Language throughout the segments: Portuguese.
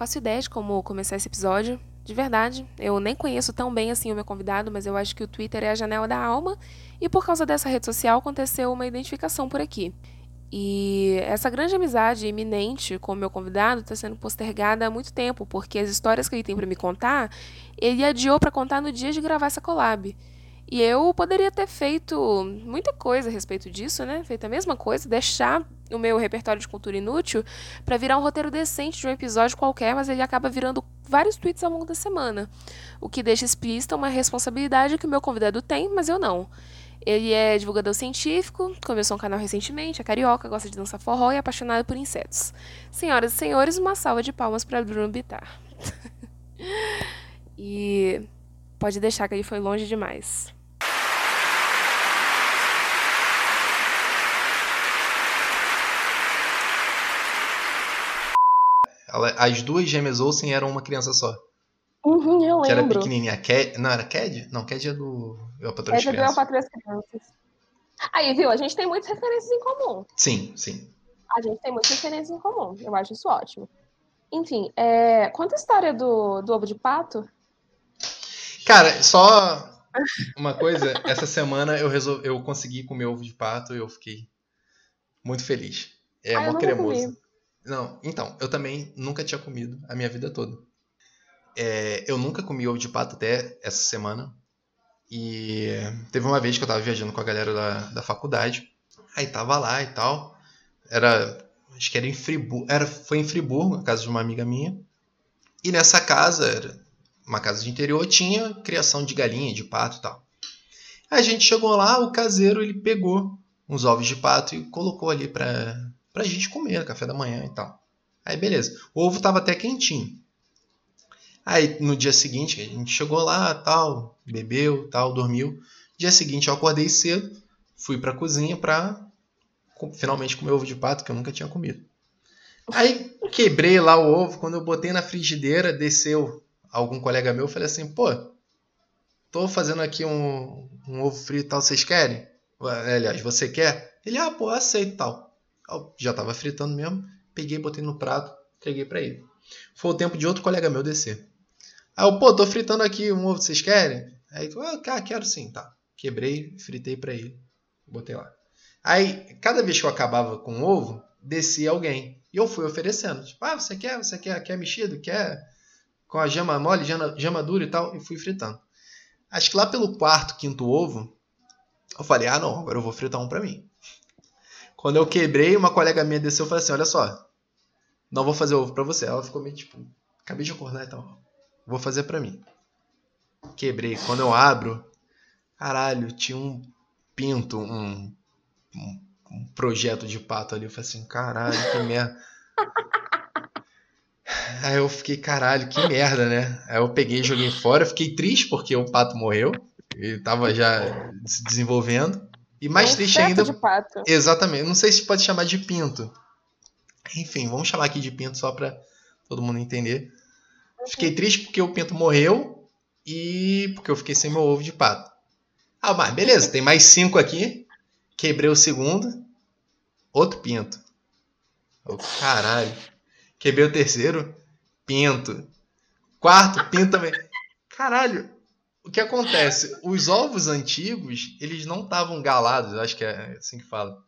faço ideia de como começar esse episódio. De verdade, eu nem conheço tão bem assim o meu convidado, mas eu acho que o Twitter é a janela da alma e por causa dessa rede social aconteceu uma identificação por aqui. E essa grande amizade iminente com o meu convidado está sendo postergada há muito tempo, porque as histórias que ele tem para me contar, ele adiou para contar no dia de gravar essa collab. E eu poderia ter feito muita coisa a respeito disso, né? Feito a mesma coisa, deixar o meu repertório de cultura inútil para virar um roteiro decente de um episódio qualquer, mas ele acaba virando vários tweets ao longo da semana. O que deixa explícita uma responsabilidade que o meu convidado tem, mas eu não. Ele é divulgador científico, começou um canal recentemente, é carioca, gosta de dançar forró e é apaixonado por insetos. Senhoras e senhores, uma salva de palmas para Bruno Bittar. e pode deixar que ele foi longe demais. As duas gêmeas Olsen eram uma criança só. Uhum, eu que lembro. era pequenininha. Cad... Não, era Cad? Não, Cad é do Eu as Crianças. É do Eu Crianças. Aí, viu? A gente tem muitas referências em comum. Sim, sim. A gente tem muitas referências em comum. Eu acho isso ótimo. Enfim, é... conta a história do, do ovo de pato. Cara, só uma coisa. Essa semana eu, resol... eu consegui comer ovo de pato e eu fiquei muito feliz. É ah, mó cremoso. Não, então, eu também nunca tinha comido a minha vida toda. É, eu nunca comi ovo de pato até essa semana. E teve uma vez que eu tava viajando com a galera da, da faculdade. Aí tava lá e tal. Era. Acho que era em Friburgo. Era, foi em Friburgo, a casa de uma amiga minha. E nessa casa, era uma casa de interior, tinha criação de galinha, de pato e tal. Aí a gente chegou lá, o caseiro ele pegou uns ovos de pato e colocou ali pra, pra gente comer, café da manhã e tal. Aí beleza. O ovo tava até quentinho. Aí no dia seguinte, a gente chegou lá, tal, bebeu, tal, dormiu. Dia seguinte eu acordei cedo, fui pra cozinha pra finalmente comer ovo de pato que eu nunca tinha comido. Aí quebrei lá o ovo, quando eu botei na frigideira, desceu algum colega meu, eu falei assim, pô, tô fazendo aqui um, um ovo frito e tal, vocês querem? Aliás, você quer? Ele, ah, pô, aceito tal já estava fritando mesmo, peguei, botei no prato, entreguei para ele. Foi o tempo de outro colega meu descer. Aí eu, pô, tô fritando aqui um ovo, vocês querem? Aí ele falou, ah, quero sim, tá. Quebrei, fritei para ele, botei lá. Aí, cada vez que eu acabava com o ovo, descia alguém. E eu fui oferecendo. Tipo, ah, você quer? Você quer? Quer mexido? Quer? Com a gema mole, gema, gema dura e tal. E fui fritando. Acho que lá pelo quarto, quinto ovo, eu falei, ah, não, agora eu vou fritar um para mim. Quando eu quebrei, uma colega minha desceu e falou assim: Olha só, não vou fazer ovo pra você. Ela ficou meio tipo, acabei de acordar e tal. Vou fazer pra mim. Quebrei. Quando eu abro, caralho, tinha um pinto, um, um, um projeto de pato ali. Eu falei assim: caralho, que merda. Aí eu fiquei, caralho, que merda, né? Aí eu peguei e joguei fora. Fiquei triste porque o pato morreu. Ele tava já se desenvolvendo. E mais é um triste ainda. De pato. Exatamente. Não sei se pode chamar de pinto. Enfim, vamos chamar aqui de pinto só para todo mundo entender. Uhum. Fiquei triste porque o pinto morreu e porque eu fiquei sem meu ovo de pato. Ah, mas beleza, tem mais cinco aqui. Quebrei o segundo. Outro pinto. Oh, caralho. Quebrei o terceiro. Pinto. Quarto, pinto também. Caralho, o que acontece? Os ovos antigos, eles não estavam galados, acho que é assim que fala.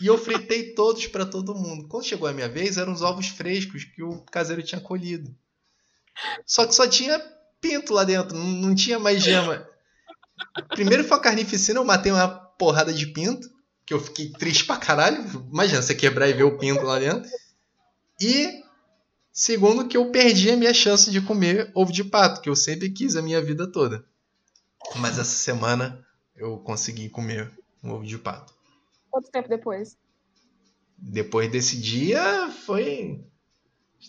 E eu fritei todos para todo mundo. Quando chegou a minha vez, eram os ovos frescos que o caseiro tinha colhido. Só que só tinha pinto lá dentro, não, tinha mais gema. Primeiro foi a carnificina, eu matei uma porrada de pinto, que eu fiquei triste pra caralho. Imagina você quebrar e ver o pinto lá dentro. E segundo que eu perdi a minha chance de comer ovo de pato, que eu sempre quis a minha vida toda. Mas essa semana eu consegui comer um ovo de pato. Quanto tempo depois? Depois desse dia foi.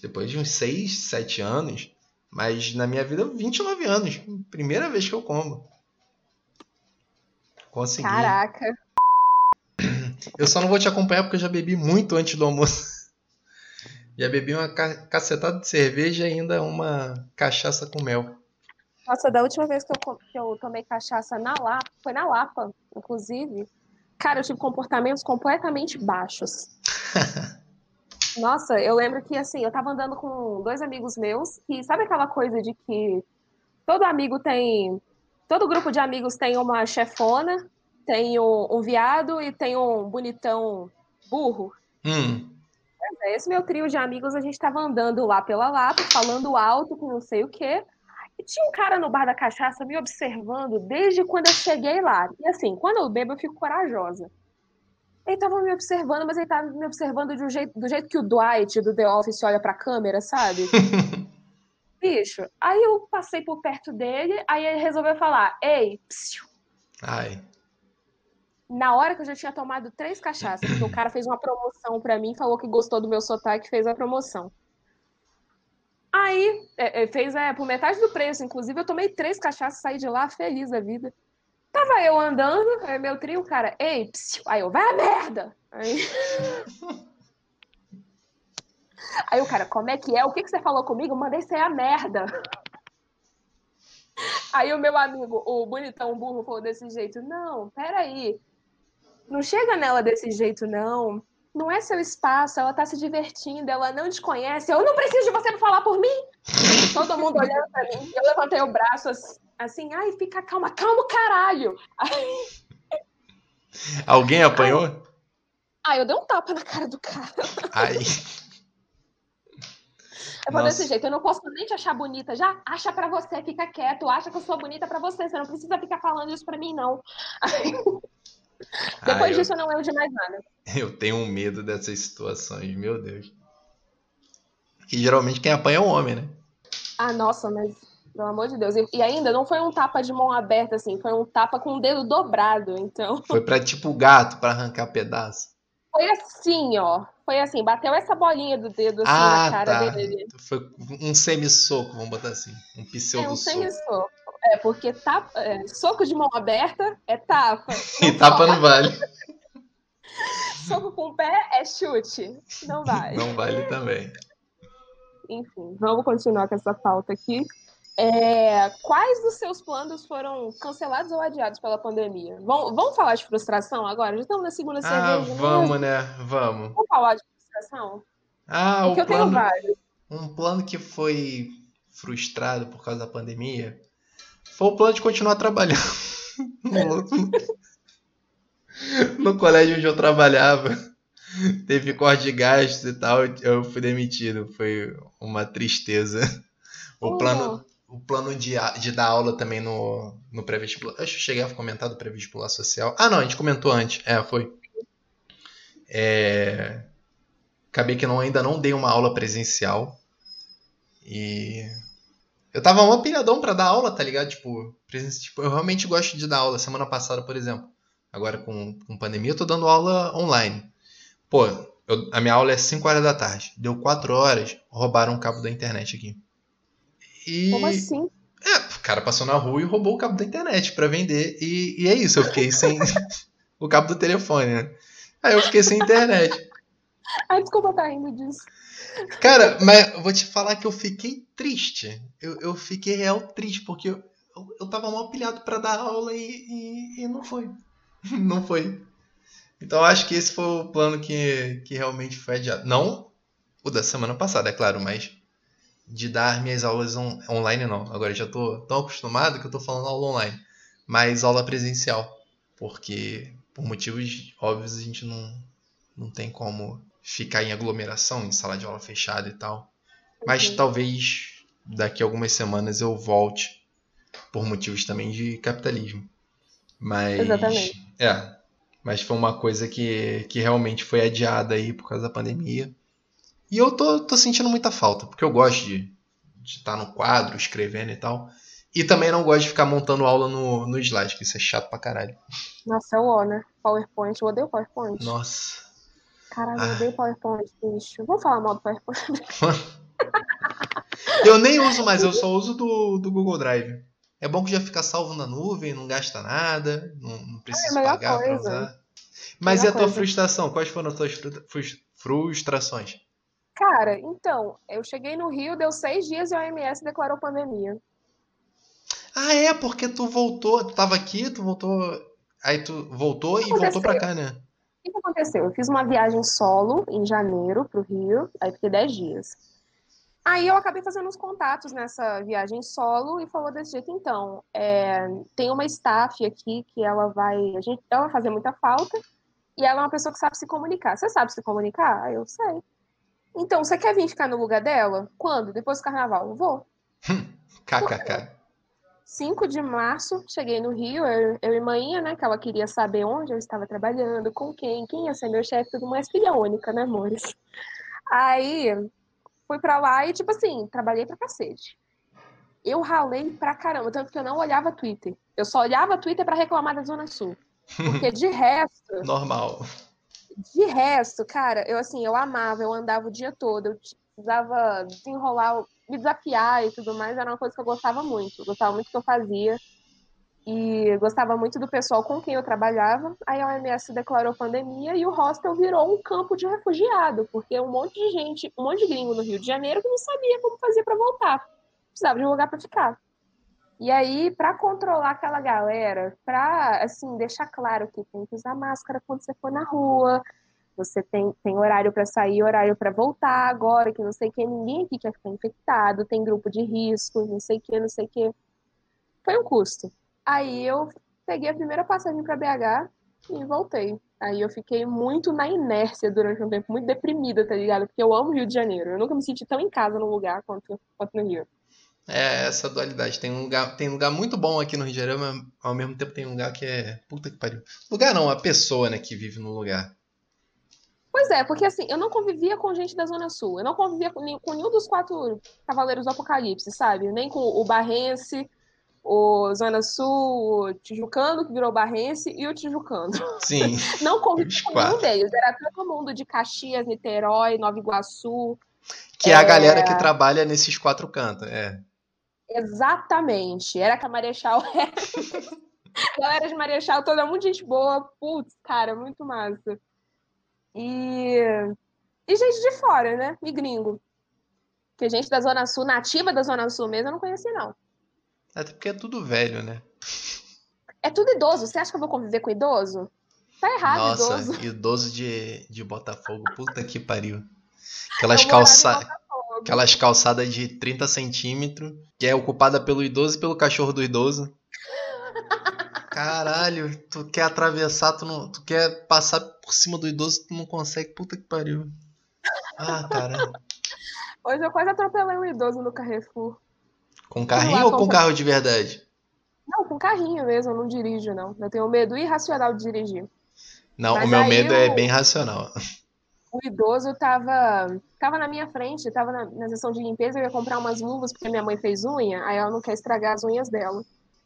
Depois de uns 6, 7 anos. Mas na minha vida, 29 anos. Primeira vez que eu como. Consegui. Caraca. Eu só não vou te acompanhar porque eu já bebi muito antes do almoço. Já bebi uma cacetada de cerveja e ainda uma cachaça com mel. Nossa, da última vez que eu, que eu tomei cachaça na Lapa, foi na Lapa, inclusive, cara, eu tive comportamentos completamente baixos. Nossa, eu lembro que assim, eu tava andando com dois amigos meus, que sabe aquela coisa de que todo amigo tem. Todo grupo de amigos tem uma chefona, tem um, um viado e tem um bonitão burro. Hum. É, esse meu trio de amigos, a gente tava andando lá pela Lapa, falando alto com não sei o quê. E tinha um cara no bar da cachaça me observando desde quando eu cheguei lá. E assim, quando eu bebo, eu fico corajosa. Ele tava me observando, mas ele tava me observando do jeito, do jeito que o Dwight do The Office olha pra câmera, sabe? Bicho, aí eu passei por perto dele, aí ele resolveu falar: Ei, psiu. Ai. Na hora que eu já tinha tomado três cachaças, porque o cara fez uma promoção pra mim, falou que gostou do meu sotaque fez a promoção. Aí, é, é, fez é, por metade do preço, inclusive eu tomei três cachaças, saí de lá feliz da vida. Tava eu andando, aí meu trio, cara, ei, psiu, aí eu, vai a merda! Aí... aí o cara, como é que é? O que, que você falou comigo? Mandei ser a merda. Aí o meu amigo, o bonitão burro, falou desse jeito: Não, peraí. Não chega nela desse jeito, não. Não é seu espaço, ela tá se divertindo, ela não te conhece. Eu não preciso de você pra falar por mim. Todo mundo olhando pra mim. Eu levantei o braço assim, assim, ai, fica calma, calma, caralho. Alguém apanhou? Ai, ai, eu dei um tapa na cara do cara. Ai. Eu vou desse jeito, eu não posso nem te achar bonita. Já acha pra você, fica quieto. Acha que eu sou bonita pra você. Você não precisa ficar falando isso pra mim, não. Depois disso, eu... eu não lembro de mais nada. Eu tenho um medo dessas situações, meu Deus. Que geralmente quem apanha é o homem, né? Ah, nossa, mas pelo amor de Deus. E, ainda não foi um tapa de mão aberta, assim, foi um tapa com o dedo dobrado, então. Foi pra tipo gato, para arrancar pedaço. Foi assim, ó. Foi assim, bateu essa bolinha do dedo assim ah, na cara tá. dele. Foi um semi-soco, vamos botar assim. Um pseudo é, um semi-soco. É, porque tapa, é, soco de mão aberta é tapa. E tapa não vale. soco com o pé é chute. Não vale. Não vale também. Enfim, vamos continuar com essa pauta aqui. É, quais dos seus planos foram cancelados ou adiados pela pandemia? Vamos, vamos falar de frustração agora? Já estamos na segunda ah, cerveja. Né? Vamos, né? Vamos. Vamos falar de frustração? Ah, Porque o plano, eu tenho vários. Um plano que foi frustrado por causa da pandemia foi o plano de continuar trabalhando. no, no colégio onde eu trabalhava. Teve corte de gastos e tal, eu fui demitido. Foi uma tristeza. O plano, o plano de, de dar aula também no, no pré-vestibular. Acho que cheguei a comentar do pré-vestibular social. Ah, não, a gente comentou antes. É, foi. É... Acabei que não, ainda não dei uma aula presencial. E. Eu tava um pilhadão pra dar aula, tá ligado? Tipo, tipo, eu realmente gosto de dar aula. Semana passada, por exemplo. Agora com, com pandemia, eu tô dando aula online. Pô, eu, a minha aula é 5 horas da tarde. Deu 4 horas, roubaram o cabo da internet aqui. E... Como assim? É, o cara passou na rua e roubou o cabo da internet para vender. E, e, é isso, eu fiquei sem o cabo do telefone, né? Aí eu fiquei sem internet. Ai, desculpa tá rindo disso. Cara, mas eu vou te falar que eu fiquei triste. Eu, eu fiquei real triste, porque eu, eu, tava mal pilhado para dar aula e, e, e, não foi. Não foi. Então acho que esse foi o plano que, que realmente foi adiado. Não o da semana passada, é claro, mas de dar minhas aulas on online, não. Agora já estou tão acostumado que eu estou falando aula online. Mas aula presencial. Porque, por motivos óbvios, a gente não, não tem como ficar em aglomeração, em sala de aula fechada e tal. Mas uhum. talvez daqui a algumas semanas eu volte. Por motivos também de capitalismo. Mas. Exatamente. É. Mas foi uma coisa que, que realmente foi adiada aí por causa da pandemia. E eu tô, tô sentindo muita falta, porque eu gosto de estar no quadro, escrevendo e tal. E também não gosto de ficar montando aula no, no slide, que isso é chato pra caralho. Nossa, é né? PowerPoint, eu odeio PowerPoint. Nossa. Caralho, eu odeio PowerPoint, bicho. Vamos falar mal do PowerPoint. eu nem uso mais, eu só uso do, do Google Drive. É bom que já fica salvo na nuvem, não gasta nada, não, não precisa é pagar coisa. pra usar. Mas e a tua coisa. frustração? Quais foram as tuas frustrações? Cara, então, eu cheguei no Rio, deu seis dias e a OMS declarou pandemia. Ah, é? Porque tu voltou, tu tava aqui, tu voltou. Aí tu voltou e voltou pra cá, né? Que, que aconteceu? Eu fiz uma viagem solo em janeiro pro Rio, aí fiquei 10 dias. Aí eu acabei fazendo uns contatos nessa viagem solo e falou desse jeito, então, é, tem uma staff aqui que ela vai, a gente, ela vai fazer muita falta e ela é uma pessoa que sabe se comunicar. Você sabe se comunicar? Eu sei. Então, você quer vir ficar no lugar dela? Quando? Depois do carnaval? vou. KKK. 5 de março, cheguei no Rio, eu, eu e manhã, né, que ela queria saber onde eu estava trabalhando, com quem, quem ia ser meu chefe, tudo mais, filha única, né, amores? Aí, fui pra lá e, tipo assim, trabalhei pra cacete. Eu ralei pra caramba, tanto que eu não olhava Twitter. Eu só olhava Twitter para reclamar da Zona Sul. Porque de resto. Normal. De resto, cara, eu assim, eu amava, eu andava o dia todo, eu precisava desenrolar me desafiar e tudo mais era uma coisa que eu gostava muito. Eu gostava muito do que eu fazia. E gostava muito do pessoal com quem eu trabalhava. Aí a OMS declarou pandemia e o hostel virou um campo de refugiado, porque um monte de gente, um monte de gringo no Rio de Janeiro que não sabia como fazer para voltar. Precisava de um lugar para ficar. E aí, para controlar aquela galera, para assim deixar claro que tem que usar máscara quando você for na rua, você tem, tem horário para sair, horário para voltar agora, que não sei o que, ninguém aqui quer ficar infectado, tem grupo de risco, não sei o que, não sei o que. Foi um custo. Aí eu peguei a primeira passagem para BH e voltei. Aí eu fiquei muito na inércia durante um tempo, muito deprimida, tá ligado? Porque eu amo Rio de Janeiro. Eu nunca me senti tão em casa no lugar quanto, quanto no Rio. É, essa dualidade. Tem um, lugar, tem um lugar muito bom aqui no Rio de Janeiro, mas ao mesmo tempo tem um lugar que é. Puta que pariu. Lugar não, a pessoa, né, que vive no lugar. Pois é, porque assim, eu não convivia com gente da Zona Sul. Eu não convivia com, nenhum, com nenhum dos quatro Cavaleiros do Apocalipse, sabe? Nem com o Barrense, o Zona Sul, o Tijucano, que virou Barrense, e o Tijucano. Sim. não convivia com nenhum deles. Era todo mundo de Caxias, Niterói, Nova Iguaçu. Que é, é a galera que trabalha nesses quatro cantos, é. Exatamente. Era que a Marechal era. galera de Marechal, toda muita gente boa. Putz, cara, muito massa. E, e gente de fora, né? E gringo. Que gente da Zona Sul, nativa da Zona Sul mesmo, eu não conheci, não. Até porque é tudo velho, né? É tudo idoso. Você acha que eu vou conviver com idoso? Tá errado, Nossa, idoso. idoso de, de Botafogo. Puta que pariu. Aquelas, calça... Aquelas calçadas de 30 centímetros, que é ocupada pelo idoso e pelo cachorro do idoso. Caralho, tu quer atravessar, tu, não, tu quer passar por cima do idoso, tu não consegue. Puta que pariu. Ah, caralho. Hoje eu quase atropelei um idoso no Carrefour. Com carrinho ou com carro de verdade? Não, com carrinho mesmo, eu não dirijo, não. Eu tenho medo irracional de dirigir. Não, Mas o meu medo é bem racional. O idoso tava, tava na minha frente, tava na, na sessão de limpeza, eu ia comprar umas luvas porque minha mãe fez unha, aí ela não quer estragar as unhas dela.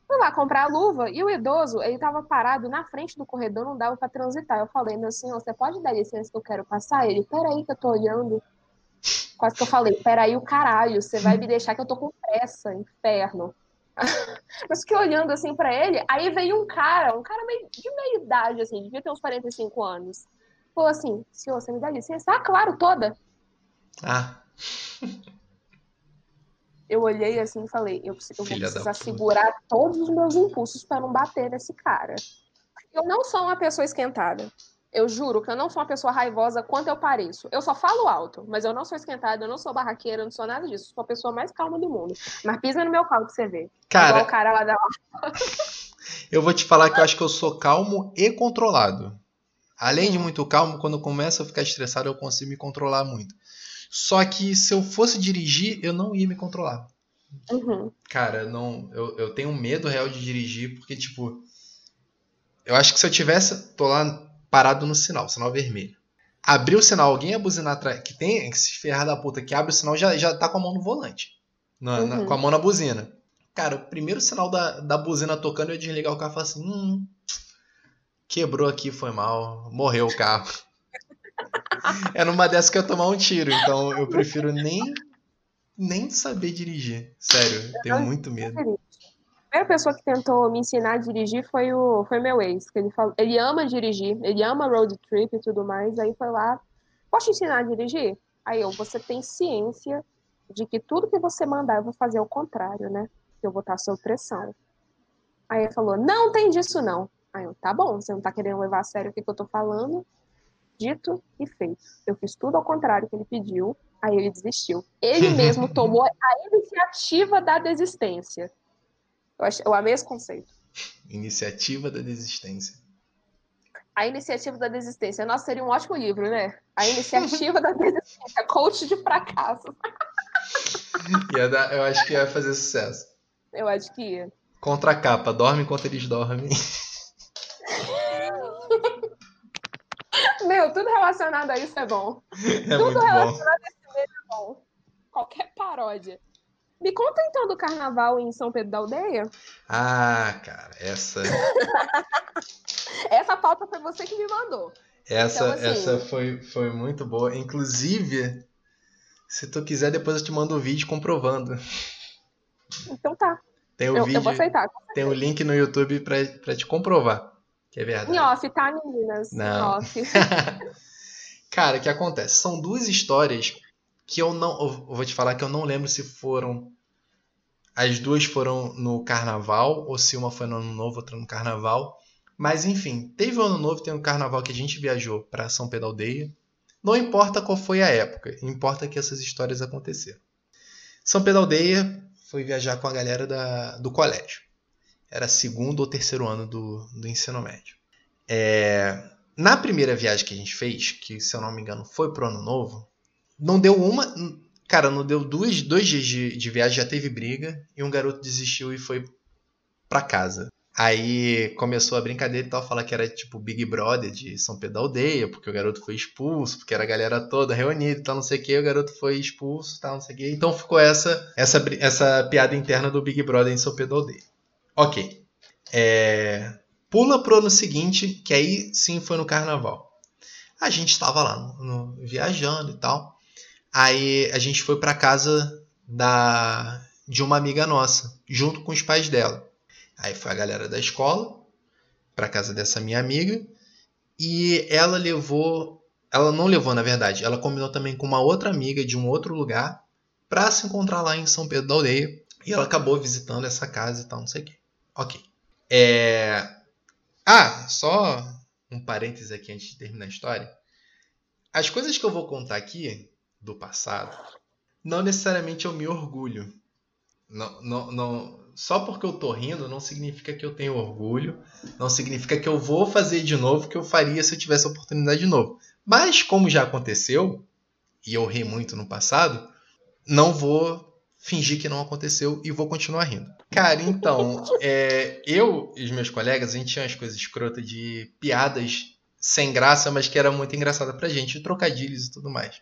Fui lá comprar a luva e o idoso, ele tava parado na frente do corredor, não dava para transitar. Eu falei, meu senhor, você pode dar licença que eu quero passar? Ele, peraí que eu tô olhando. Quase que eu falei, peraí o caralho, você vai me deixar que eu tô com pressa, inferno. Mas fiquei olhando assim para ele, aí veio um cara, um cara meio, de meia idade, assim, devia ter uns 45 anos. Falou assim, senhor, você me dá licença? Ah, claro, toda. Ah eu olhei assim e falei, eu, eu vou precisar segurar todos os meus impulsos para não bater nesse cara. Eu não sou uma pessoa esquentada. Eu juro que eu não sou uma pessoa raivosa quanto eu pareço. Eu só falo alto, mas eu não sou esquentada, eu não sou barraqueira, eu não sou nada disso. Eu sou a pessoa mais calma do mundo. Mas pisa no meu carro pra você ver. Cara, Igual o cara lá da. eu vou te falar que eu acho que eu sou calmo e controlado. Além de muito calmo, quando eu começo a ficar estressado, eu consigo me controlar muito. Só que se eu fosse dirigir, eu não ia me controlar. Uhum. Cara, não, eu, eu tenho medo real de dirigir, porque, tipo, eu acho que se eu tivesse, tô lá parado no sinal, sinal vermelho. Abriu o sinal, alguém ia buzinar atrás, que tem que se ferrar da puta, que abre o sinal, já, já tá com a mão no volante. Na, uhum. na, com a mão na buzina. Cara, o primeiro sinal da, da buzina tocando, eu desligar o carro e falar assim, hum, quebrou aqui, foi mal, morreu o carro. É numa dessas que eu tomar um tiro, então eu prefiro nem nem saber dirigir. Sério, eu tenho muito medo. A primeira pessoa que tentou me ensinar a dirigir foi o foi meu ex, que ele falou, ele ama dirigir, ele ama road trip e tudo mais, aí foi lá, posso te ensinar a dirigir? Aí eu, você tem ciência de que tudo que você mandar eu vou fazer o contrário, né? Que eu vou estar sob pressão. Aí ele falou, não tem disso não. Aí eu, tá bom, você não tá querendo levar a sério o que, que eu tô falando. Dito e feito. Eu fiz tudo ao contrário que ele pediu, aí ele desistiu. Ele mesmo tomou a iniciativa da desistência. Eu, acho, eu amei esse conceito. Iniciativa da desistência. A iniciativa da desistência. Nossa, seria um ótimo livro, né? A iniciativa da desistência. Coach de fracasso. Ia dar, eu acho que ia fazer sucesso. Eu acho que ia. Contra a capa, dorme enquanto eles dormem. Meu, tudo relacionado a isso é bom. É tudo relacionado bom. a esse meio é bom. Qualquer paródia. Me conta então do carnaval em São Pedro da Aldeia. Ah, cara, essa. Essa pauta foi você que me mandou. Essa, Então, assim- essa foi, foi muito boa. Inclusive, se tu quiser, depois eu te mando o vídeo comprovando. Então tá. Tem o Eu, vídeo, eu vou aceitar. tem o link no YouTube pra, pra te comprovar. Que é verdade. Em off, tá, meninas? Não. Off. Cara, o que acontece? São duas histórias que eu não. Eu vou te falar que eu não lembro se foram. As duas foram no carnaval, ou se uma foi no ano novo, outra no carnaval. Mas enfim, teve o ano novo, tem o carnaval que a gente viajou para São Pedro Aldeia. Não importa qual foi a época, importa que essas histórias aconteceram. São Pedro Aldeia foi viajar com a galera da, do colégio. Era segundo ou terceiro ano do, do ensino médio. É, na primeira viagem que a gente fez, que se eu não me engano foi pro ano novo, não deu uma. Cara, não deu dois, dois dias de, de viagem, já teve briga, e um garoto desistiu e foi pra casa. Aí começou a brincadeira e tal, falar que era tipo Big Brother de São Pedro da Aldeia, porque o garoto foi expulso, porque era a galera toda reunida e tal, não sei o que, o garoto foi expulso tal, não sei o que. Então ficou essa, essa, essa piada interna do Big Brother em São Pedro da Aldeia. Ok. É, Pula pro ano seguinte, que aí sim foi no carnaval. A gente estava lá no- no- viajando e tal. Aí a gente foi pra casa da de uma amiga nossa, junto com os pais dela. Aí foi a galera da escola pra casa dessa minha amiga e ela levou, ela não levou na verdade, ela combinou também com uma outra amiga de um outro lugar pra se encontrar lá em São Pedro da Aldeia e ela acabou visitando essa casa e tal, não sei o quê. Ok. É... Ah, só um parêntese aqui antes de terminar a história. As coisas que eu vou contar aqui do passado, não necessariamente eu me orgulho. Não, não, não, só porque eu tô rindo não significa que eu tenho orgulho, não significa que eu vou fazer de novo, que eu faria se eu tivesse a oportunidade de novo. Mas como já aconteceu, e eu ri muito no passado, não vou fingir que não aconteceu e vou continuar rindo. Cara, então, é, eu e os meus colegas, a gente tinha umas coisas escrotas de piadas sem graça, mas que era muito engraçada pra gente, trocadilhos e tudo mais.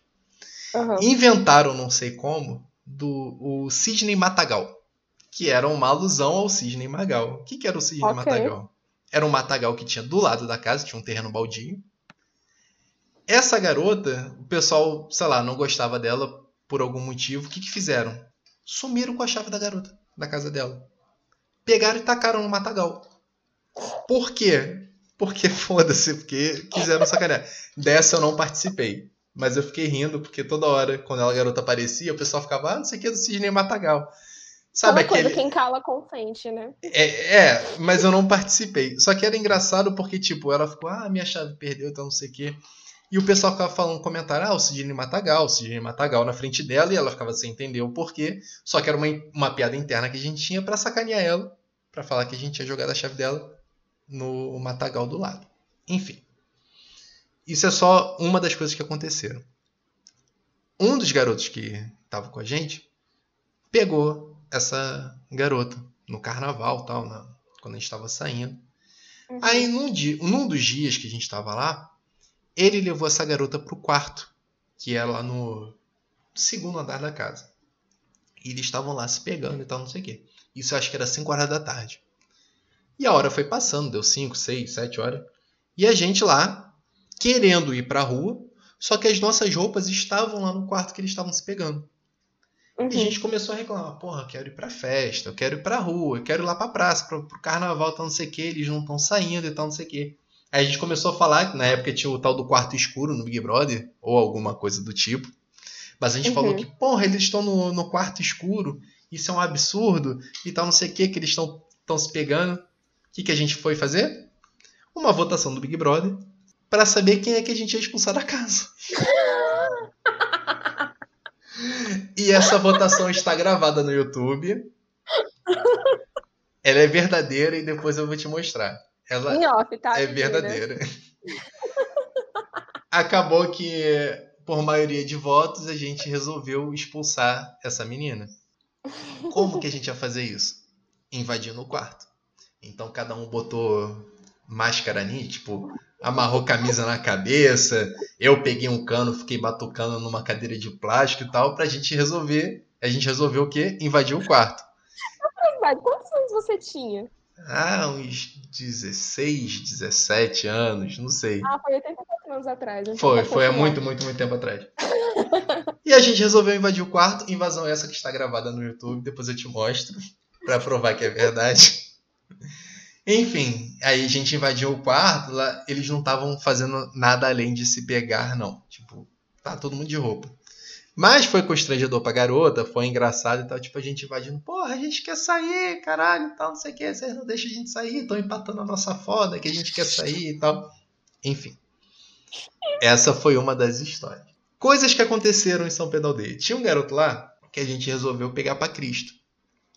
Aham. Inventaram, não sei como, do o Sidney Matagal, que era uma alusão ao Sidney Magal. O que, que era o Sidney Ok. Matagal? Era um matagal que tinha do lado da casa, tinha um terreno baldio. Essa garota, o pessoal, sei lá, não gostava dela por algum motivo. O que, que fizeram? Sumiram com a chave da garota da casa dela. Pegaram e tacaram no matagal. Por quê? Porque foda-se, porque quiseram sacanear. Dessa eu não participei. Mas eu fiquei rindo, porque toda hora, quando a garota aparecia, o pessoal ficava, ah, não sei o que é do Sidney Matagal. Sabe Aquela aquele. coisa, quem cala consente, né? É, é, mas eu não participei. Só que era engraçado porque, tipo, ela ficou, ah, minha chave perdeu, então não sei o quê. E o pessoal ficava falando comentário, ah, o Sidney Matagal, o Sidney Matagal na frente dela, e ela ficava sem entender o porquê. Só que era uma, uma piada interna que a gente tinha pra sacanear ela, pra falar que a gente tinha jogado a chave dela no Matagal do lado. Enfim. Isso é só uma das coisas que aconteceram. Um dos garotos que estava com a gente pegou essa garota no carnaval, tal, na- quando a gente estava saindo. Uhum. Aí num, dia, num dos dias que a gente estava lá, ele levou essa garota pro quarto, que é lá no segundo andar da casa. E eles estavam lá se pegando e tal, não sei o quê. Isso eu acho que era 5 horas da tarde. E a hora foi passando, deu 5, 6, 7 horas. E a gente lá, querendo ir pra rua, só que as nossas roupas estavam lá no quarto que eles estavam se pegando. Uhum. E a gente começou a reclamar, porra, eu quero ir pra festa, eu quero ir pra rua, eu quero ir lá pra praça, pro, pro carnaval, tal, não sei o que, eles não estão saindo e tal, não sei o que. Aí a gente começou a falar que na época tinha o tal do quarto escuro no Big Brother, ou alguma coisa do tipo. Mas a gente Uhum. falou que, porra, eles estão no, no quarto escuro, isso é um absurdo, e tal, não sei o que, que eles estão se pegando. O que, que a gente foi fazer? Uma votação do Big Brother para saber quem é que a gente ia expulsar da casa. e essa votação está gravada no YouTube. Ela é verdadeira e depois eu vou te mostrar. Ela off, tá, é verdadeira. Acabou que, por maioria de votos, a gente resolveu expulsar essa menina. Como que a gente ia fazer isso? Invadindo o quarto. Então cada um botou máscara ali, tipo, amarrou camisa na cabeça. Eu peguei um cano, fiquei batucando numa cadeira de plástico e tal, pra gente resolver. A gente resolveu o quê? Invadir o quarto. Quantos anos você tinha? Ah, uns 16, 17 anos, não sei. Ah, foi 84 anos atrás. Então foi, foi há muito, muito, muito tempo atrás. e a gente resolveu invadir o quarto. Invasão essa que está gravada no YouTube, depois eu te mostro, para provar que é verdade. Enfim, aí a gente invadiu o quarto, lá eles não estavam fazendo nada além de se pegar, não. Tipo, tá todo mundo de roupa. Mas foi constrangedor pra garota, foi engraçado e tal, tipo, a gente invadindo, porra, a gente quer sair, caralho, tal, não sei o que, vocês não deixam a gente sair, estão empatando a nossa foda, que a gente quer sair e tal. Enfim. Essa foi uma das histórias. Coisas que aconteceram em São Pedro Aldeia. Tinha um garoto lá que a gente resolveu pegar para Cristo.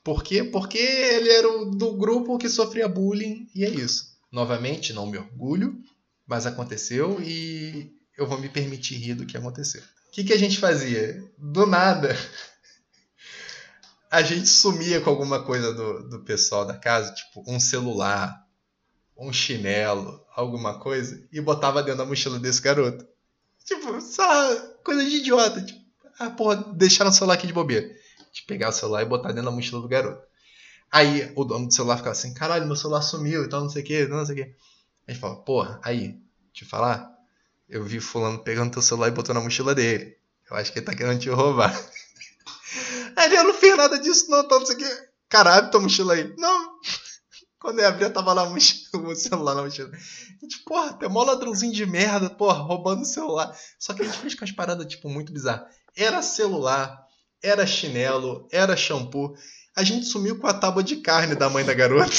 Por quê? Porque ele era o do grupo que sofria bullying e é isso. Novamente, não me orgulho, mas aconteceu e eu vou me permitir rir do que aconteceu que, que a gente fazia? Do nada, a gente sumia com alguma coisa do, do pessoal da casa, tipo um celular, um chinelo, alguma coisa, e botava dentro da mochila desse garoto. Tipo, lá, coisa de idiota. Tipo, ah, porra, deixaram o celular aqui de bobeira. De pegar o celular e botar dentro da mochila do garoto. Aí o dono do celular ficava assim, caralho, meu celular sumiu e tal, não sei o que, não sei o que. A gente fala, porra, aí, te falar, eu vi fulano pegando teu celular e botou na mochila dele. Eu acho que ele tá querendo te roubar. Aí eu não fiz nada disso não, tá, não sei o que. Caralho, tua mochila aí. Não. Quando eu abri, tava lá o celular na mochila. A gente, porra, tem mó ladrãozinho de merda, porra, roubando o celular. Só que a gente fez com as paradas, tipo, muito bizarras. Era celular, era chinelo, era shampoo. A gente sumiu com a tábua de carne da mãe da garota.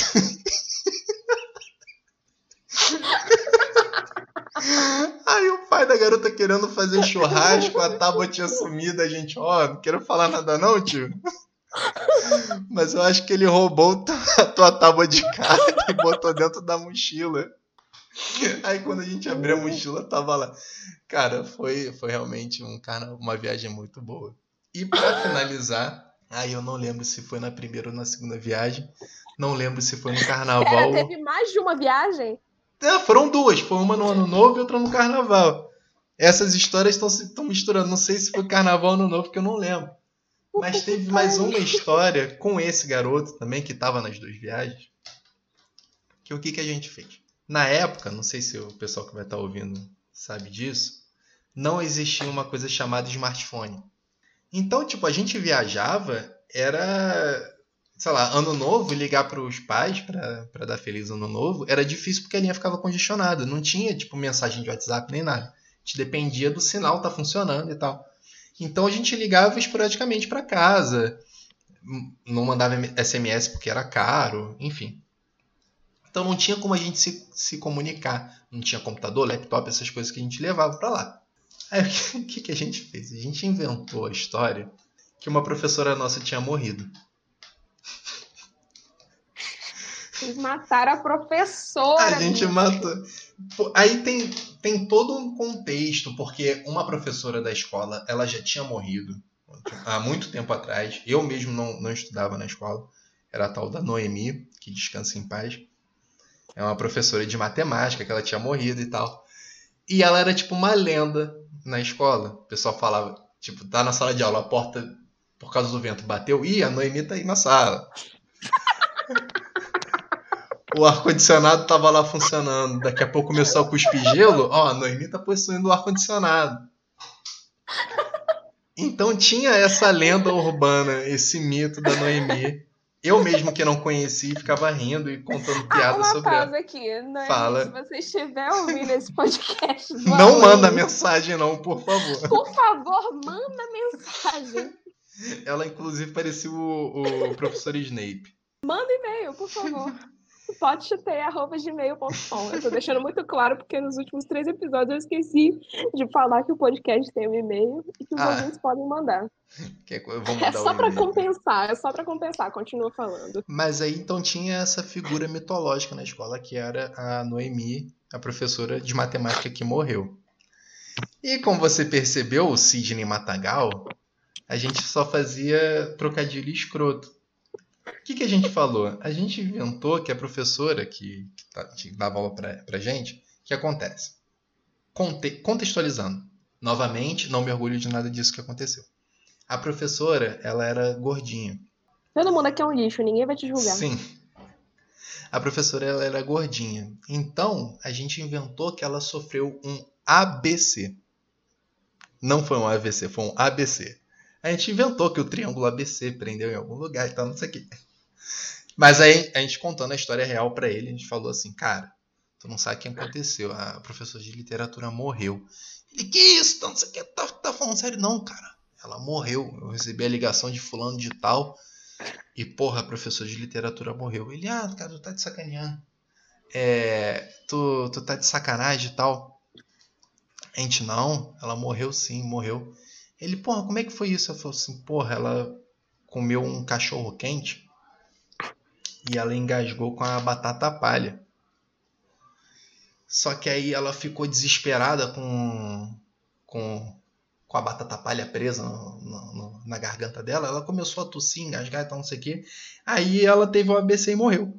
Garota querendo fazer churrasco, a tábua tinha sumido, a gente, ó, oh, não quero falar nada não, tio. Mas eu acho que ele roubou a tua tábua de carne e botou dentro da mochila. Aí quando a gente abriu a mochila, tava lá. Cara, foi, foi realmente um cara, uma viagem muito boa. E para finalizar, aí eu não lembro se foi na primeira ou na segunda viagem. Não lembro se foi no carnaval. Pera, teve mais de uma viagem? É, foram duas. Foi uma no Ano Novo e outra no Carnaval. Essas histórias estão misturando. Não sei se foi Carnaval ou Ano Novo, que eu não lembro. Mas teve mais uma história com esse garoto também, que estava nas duas viagens. Que o que, que a gente fez? Na época, não sei se o pessoal que vai estar ouvindo sabe disso, não existia uma coisa chamada smartphone. Então, tipo, a gente viajava, era sei lá, ano novo, ligar para os pais para dar feliz ano novo, era difícil porque a linha ficava congestionada. Não tinha, tipo, mensagem de WhatsApp nem nada. Gente dependia do sinal tá funcionando e tal. Então a gente ligava esporadicamente para casa. Não mandava SMS porque era caro, enfim. Então não tinha como a gente se, se comunicar. Não tinha computador, laptop, essas coisas que a gente levava para lá. Aí o que, que a gente fez? A gente inventou a história que uma professora nossa tinha morrido. Eles mataram a professora. A gente matou. Aí tem, tem todo um contexto, porque uma professora da escola, ela já tinha morrido há muito tempo atrás. Eu mesmo não, não estudava na escola. Era a tal da Noemi, que descansa em paz. É uma professora de matemática, que ela tinha morrido e tal. E ela era tipo uma lenda na escola. O pessoal falava, tipo, tá na sala de aula, a porta, por causa do vento, bateu. Ih, a Noemi tá aí na sala o ar-condicionado tava lá funcionando. Daqui a pouco começou a cuspir gelo. Ó, a Noemi tá possuindo o ar-condicionado. Então tinha essa lenda urbana, esse mito da Noemi. Eu mesmo que não conheci, ficava rindo e contando piada ah, sobre ela. aqui, Noemi, Fala. se você estiver ouvindo esse podcast... Não manda mensagem não, por favor. Por favor, manda mensagem. Ela inclusive parecia o, o professor Snape. Manda e-mail, por favor. podchutei.gmail.com. Eu tô deixando muito claro porque nos últimos três episódios eu esqueci de falar que o podcast tem um e-mail e que os ah. ouvintes podem mandar. é só para compensar, é só para compensar, continua falando. Mas aí então tinha essa figura mitológica na escola que era a Noemi, a professora de matemática que morreu. E como você percebeu, o Sidney Matagal, a gente só fazia trocadilho escroto. O que, que a gente falou? A gente inventou que a professora que, que, tá, dava aula pra, pra gente, o que acontece? Conte, contextualizando. Novamente, não me orgulho de nada disso que aconteceu. A professora, ela era gordinha. Todo mundo aqui é um lixo, ninguém vai te julgar. Sim. A professora, ela era gordinha. Então, a gente inventou que ela sofreu um ABC. Não foi um AVC, foi um ABC. A gente inventou que o triângulo ABC prendeu em algum lugar e tal, não sei o quê. Mas aí a gente contando a história real para ele, a gente falou assim, cara, tu não sabe o que aconteceu, a professora de literatura morreu. Ele, que isso? Não sei o que, tá, tá falando sério? Não, cara, ela morreu. Eu recebi a ligação de fulano de tal e, porra, a professora de literatura morreu. Ele, ah, cara, tu tá de sacaneando. É, tu, tu tá de sacanagem e tal. A gente, não, ela morreu sim, morreu. Ele, porra, como é que foi isso? Eu falei assim, porra, ela comeu um cachorro quente e ela engasgou com a batata palha. Só que aí ela ficou desesperada com, com, com a batata palha presa no, no, na garganta dela. Ela começou a tossir, engasgar e tal, não sei o quê. Aí ela teve o ABC e morreu.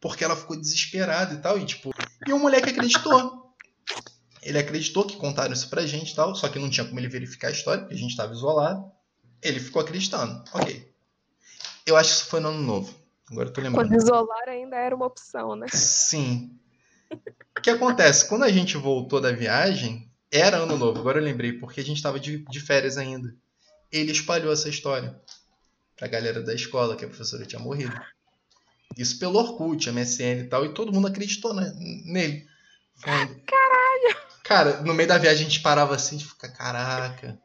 Porque ela ficou desesperada e tal. E tipo, e o moleque acreditou. Ele acreditou que contaram isso pra gente e tal, só que não tinha como ele verificar a história, porque a gente estava isolado. Ele ficou acreditando. Ok. Eu acho que isso foi no ano novo. Agora eu tô lembrando. Quando isolar ainda era uma opção, né? Sim. O que acontece? Quando a gente voltou da viagem, era ano novo, agora eu lembrei, porque a gente estava de, de férias ainda. Ele espalhou essa história pra galera da escola, que a professora tinha morrido. Isso pelo Orkut, MSN e tal, e todo mundo acreditou né, nele. Caralho! Cara, no meio da viagem a gente parava assim e fica, caraca,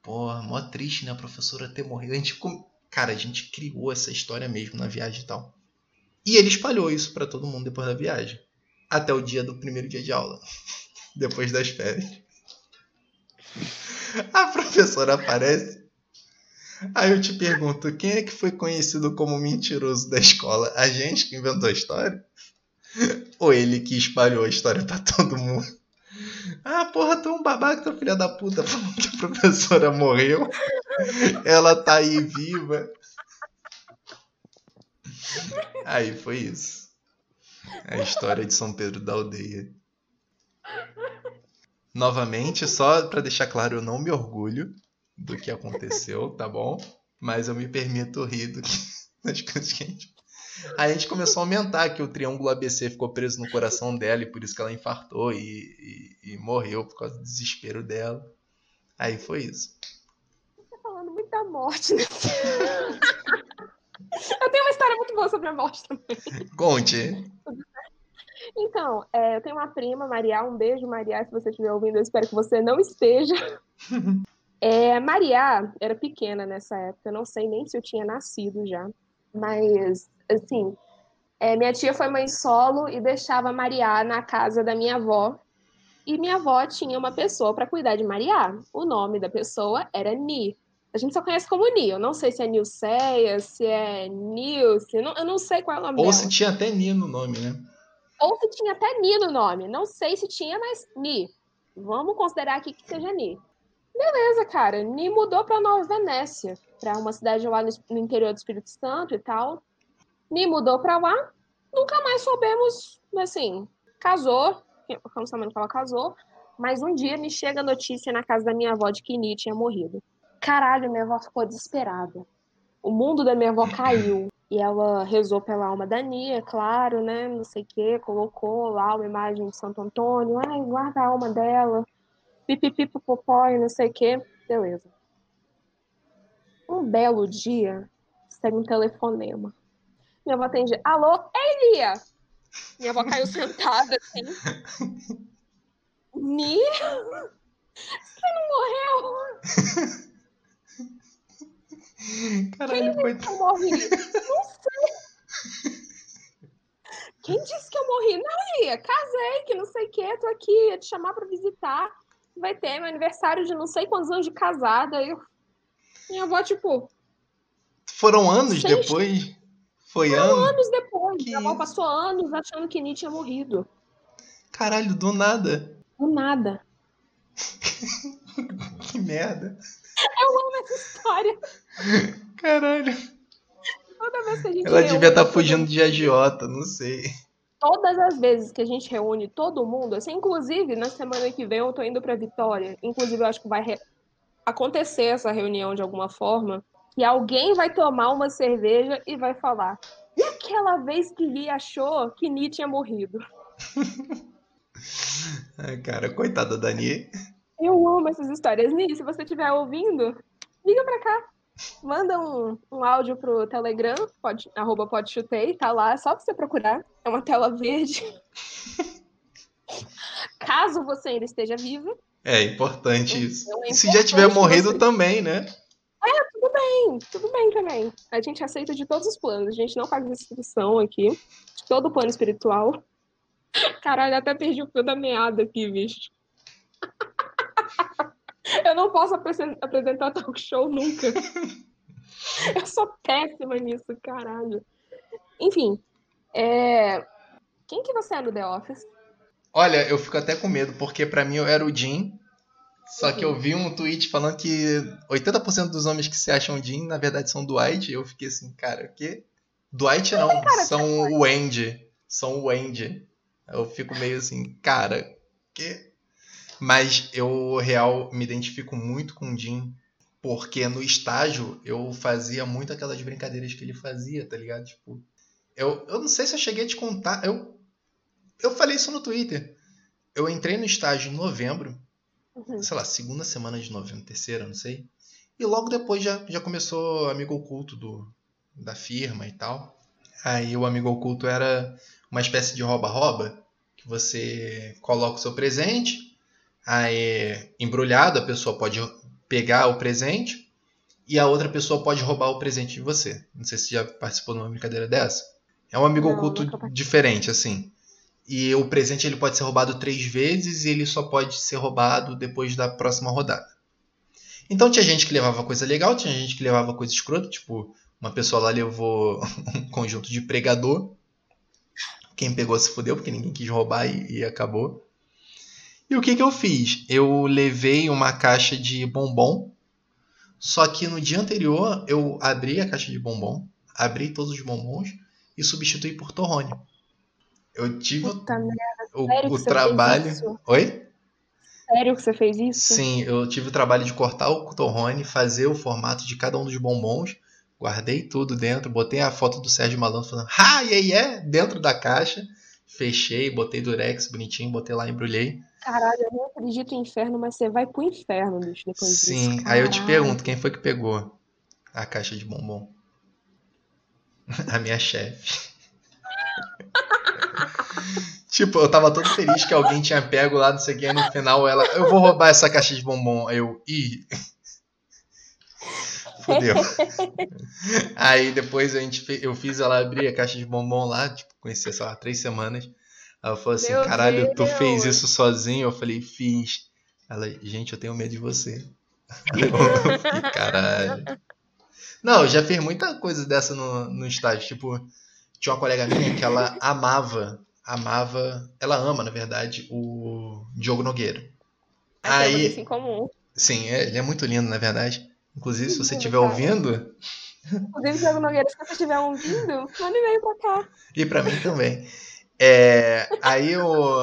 porra, mó triste, né? A professora ter morrido. A gente, cara, a gente criou essa história mesmo na viagem e tal. E ele espalhou isso para todo mundo depois da viagem. Até o dia do primeiro dia de aula. depois das férias. A professora aparece. Aí eu te pergunto, quem é que foi conhecido como mentiroso da escola? A gente que inventou a história? Ou ele que espalhou a história para todo mundo? Ah, porra, tu é um babaca, é filha da puta, a professora morreu. Ela tá aí viva. Aí foi isso. A história de São Pedro da Aldeia. Novamente, só para deixar claro, eu não me orgulho do que aconteceu, tá bom? Mas eu me permito rir do que, das coisas que a gente Aí a gente começou a aumentar que o triângulo ABC ficou preso no coração dela e por isso que ela infartou e, e, e morreu por causa do desespero dela. Aí foi isso. Você tá falando muito da morte, né? eu tenho uma história muito boa sobre a morte também. Conte. Então, é, eu tenho uma prima, Maria. Um beijo, Maria. Se você estiver ouvindo, eu espero que você não esteja. É, Maria era pequena nessa época. Eu não sei nem se eu tinha nascido já. Mas assim, é, minha tia foi mãe solo e deixava Maria na casa da minha avó. E minha avó tinha uma pessoa para cuidar de Maria. O nome da pessoa era Ni. A gente só conhece como Ni. Eu não sei se é Nilceia, se é Nilce, eu não, eu não sei qual é o nome Ou dela. se tinha até Ni no nome, né? Ou se tinha até Ni no nome. Não sei se tinha, mas Ni. Vamos considerar aqui que seja Ni. Beleza, cara. Ni mudou para Nova Venécia, para uma cidade lá no interior do Espírito Santo e tal me mudou pra lá, nunca mais soubemos, assim, casou, ficamos sabendo que ela casou, mas um dia me chega a notícia na casa da minha avó de que Ni tinha morrido. Caralho, minha avó ficou desesperada. O mundo da minha avó caiu. E ela rezou pela alma da Nia, claro, né? Não sei o quê, colocou lá uma imagem de Santo Antônio. Ai, guarda a alma dela. Pipipi, popopó não sei o quê. Beleza. Um belo dia, segue um telefonema. Minha avó atende, alô, ei, Lia! Minha avó caiu sentada, assim. Ni? Você não morreu? Caralho, Quem foi... eu morri? Não sei. Quem disse que eu morri? Não, ia, casei, que não sei o que, tô aqui, ia te chamar pra visitar. Vai ter meu aniversário de não sei quantos anos de casada. Eu... Minha avó, tipo. Foram anos depois? Foi Foram anos, depois. Que avó passou anos achando que Nietzsche tinha morrido. Caralho, do nada. Do nada. que merda. Eu amo essa história. Caralho. Toda vez que a gente Ela devia estar tá fugindo de agiota, não sei. Todas as vezes que a gente reúne todo mundo, assim, inclusive na semana que vem eu tô indo pra Vitória. Inclusive, eu acho que vai re... acontecer essa reunião de alguma forma. E alguém vai tomar uma cerveja e vai falar. E aquela vez que Lee achou que Ni tinha morrido? Ai, cara, coitada da Ni. Eu amo essas histórias. Ni, se você estiver ouvindo, liga pra cá. Manda um, um áudio pro Telegram, pode, arroba pode chutei, tá lá, é só pra você procurar. É uma tela verde. Caso você ainda esteja vivo. É importante isso. Então, é importante Se já tiver morrido você... também, né? É, tudo bem, tudo bem também. A gente aceita de todos os planos. A gente não faz inscrição aqui. De todo o plano espiritual. Caralho, até perdi o fio da meada aqui, bicho. Eu não posso apresentar talk show nunca. Eu sou péssima nisso, caralho. Enfim, é... quem que você é no The Office? Olha, eu fico até com medo, porque para mim eu era o Jim. Só que eu vi um tweet falando que 80% dos homens que se acham Jim, na verdade, são Dwight. E eu fiquei assim, cara, o quê? Dwight não, são o Andy. São o Andy. Eu fico meio assim, cara, que mas eu, real, me identifico muito com o Jim, porque no estágio eu fazia muito aquelas brincadeiras que ele fazia, tá ligado? Tipo, eu, eu não sei se eu cheguei a te contar, eu, eu falei isso no Twitter. Eu entrei no estágio em novembro, uhum. sei lá, segunda semana de novembro, terceira, não sei. E logo depois já, já começou o amigo oculto do, da firma e tal. Aí o amigo oculto era uma espécie de rouba-rouba, que você coloca o seu presente, aí, embrulhado, a pessoa pode pegar o presente e a outra pessoa pode roubar o presente de você. Não sei se já participou de uma brincadeira dessa. É um amigo Não, oculto diferente, assim. E o presente ele pode ser roubado três vezes e ele só pode ser roubado depois da próxima rodada. Então tinha gente que levava coisa legal, tinha gente que levava coisa escrota, tipo, uma pessoa lá levou um conjunto de pregador. Quem pegou se fudeu, porque ninguém quis roubar e, e acabou. E o que, que eu fiz? Eu levei uma caixa de bombom, só que no dia anterior eu abri a caixa de bombom, abri todos os bombons e substituí por torrone. Eu tive Puta o, o, o trabalho. Oi? Sério que você fez isso? Sim, eu tive o trabalho de cortar o torrone, fazer o formato de cada um dos bombons, guardei tudo dentro, botei a foto do Sérgio Malandro falando ha, yeah, yeah, dentro da caixa, fechei, botei durex bonitinho, botei lá, embrulhei. Caralho, eu não acredito em inferno, mas você vai pro inferno, bicho, depois Sim, disso. Sim, aí eu te pergunto, quem foi que pegou a caixa de bombom? a minha chefe. Tipo, eu tava todo feliz que alguém tinha pego lá, não sei o que, aí no final ela, eu vou roubar essa caixa de bombom. Aí eu, ih. Fudeu. aí depois a gente, eu fiz ela abrir a caixa de bombom lá, tipo, conheci, sei lá, três semanas. Ela falou assim: Meu caralho, Deus. tu fez isso sozinho? Eu falei: fiz. Ela, gente, eu tenho medo de você. Eu, caralho. Não, eu já fiz muita coisa dessa no, no estágio. Tipo, tinha uma colega minha que ela amava, amava, ela ama, na verdade, o Diogo Nogueira. Aí, assim comum. Sim, é, ele é muito lindo, na verdade. Inclusive, se você estiver ouvindo. Inclusive, Diogo Nogueira, se você estiver ouvindo, manda e-mail pra cá. E pra mim também. É, aí o,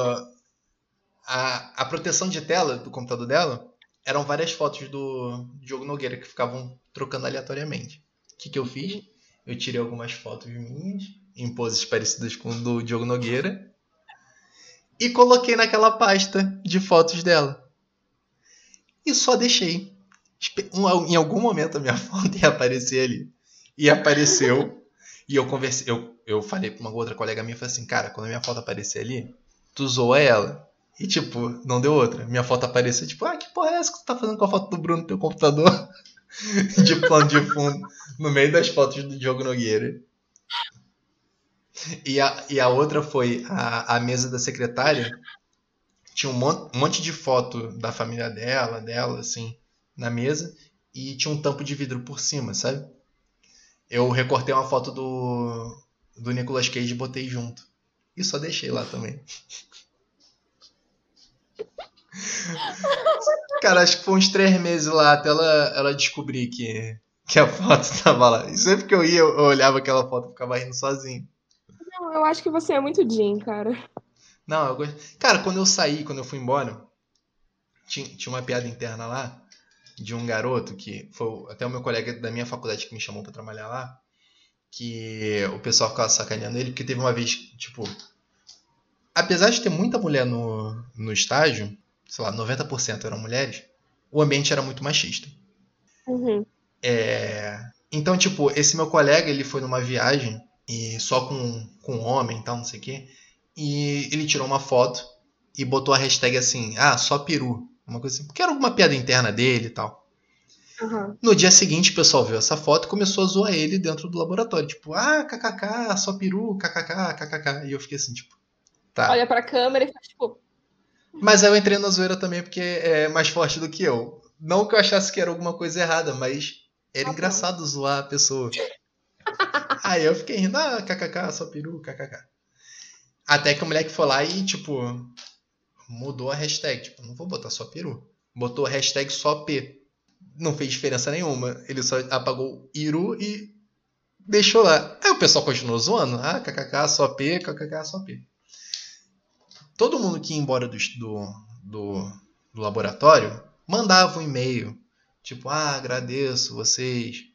a, a proteção de tela do computador dela eram várias fotos do Diogo Nogueira que ficavam trocando aleatoriamente. O que, que eu fiz? Eu tirei algumas fotos minhas, em poses parecidas com o do Diogo Nogueira, e coloquei naquela pasta de fotos dela. E só deixei. Em algum momento a minha foto ia aparecer ali. E apareceu. E eu conversei, eu, eu falei com uma outra colega minha, falei assim, cara, quando a minha foto aparecer ali, tu zoa ela. E tipo, não deu outra. Minha foto apareceu, tipo, ah, que porra é essa que tu tá fazendo com a foto do Bruno no teu computador? de plano de fundo, no meio das fotos do Diogo Nogueira. E a, e a outra foi a, a mesa da secretária. Tinha um monte, de foto da família dela, dela, assim, na mesa. E tinha um tampo de vidro por cima, sabe? Eu recortei uma foto do, do Nicolas Cage e botei junto. E só deixei lá também. Cara, acho que foi uns três meses lá até ela, ela descobrir que, que a foto tava lá. E sempre que eu ia, eu olhava aquela foto e ficava rindo sozinho. Não, eu acho que você é muito Jim, cara. Não, eu gosto. Cara, quando eu saí, quando eu fui embora, tinha, tinha uma piada interna lá de um garoto que foi até o meu colega da minha faculdade que me chamou para trabalhar lá. Que o pessoal ficava sacaneando ele, porque teve uma vez, tipo. Apesar de ter muita mulher no, no estágio, sei lá, 90% eram mulheres, o ambiente era muito machista. Uhum. É... Então, tipo, esse meu colega, ele foi numa viagem e só com, com homem e tal, não sei o quê. E ele tirou uma foto e botou a hashtag assim, ah, só peru. Uma coisa assim, porque era alguma piada interna dele e tal. Uhum. No dia seguinte, o pessoal viu essa foto e começou a zoar ele dentro do laboratório. Tipo, ah, kkk, só peru, kkk, kkk. E eu fiquei assim, tipo, tá. Olha pra câmera e faz tipo. Mas aí eu entrei na zoeira também porque é mais forte do que eu. Não que eu achasse que era alguma coisa errada, mas era Ah, engraçado zoar a pessoa. aí eu fiquei rindo, ah, kkk, só peru, kkk. Até que o moleque foi lá e, tipo, mudou a hashtag. Tipo, não vou botar só peru. Botou a hashtag só P. Não fez diferença nenhuma. Ele só apagou Iru e deixou lá. Aí o pessoal continuou zoando. Ah, kkk, só P, kkk, só P. Todo mundo que ia embora do, do, do, do laboratório mandava um e-mail. Tipo, ah, agradeço vocês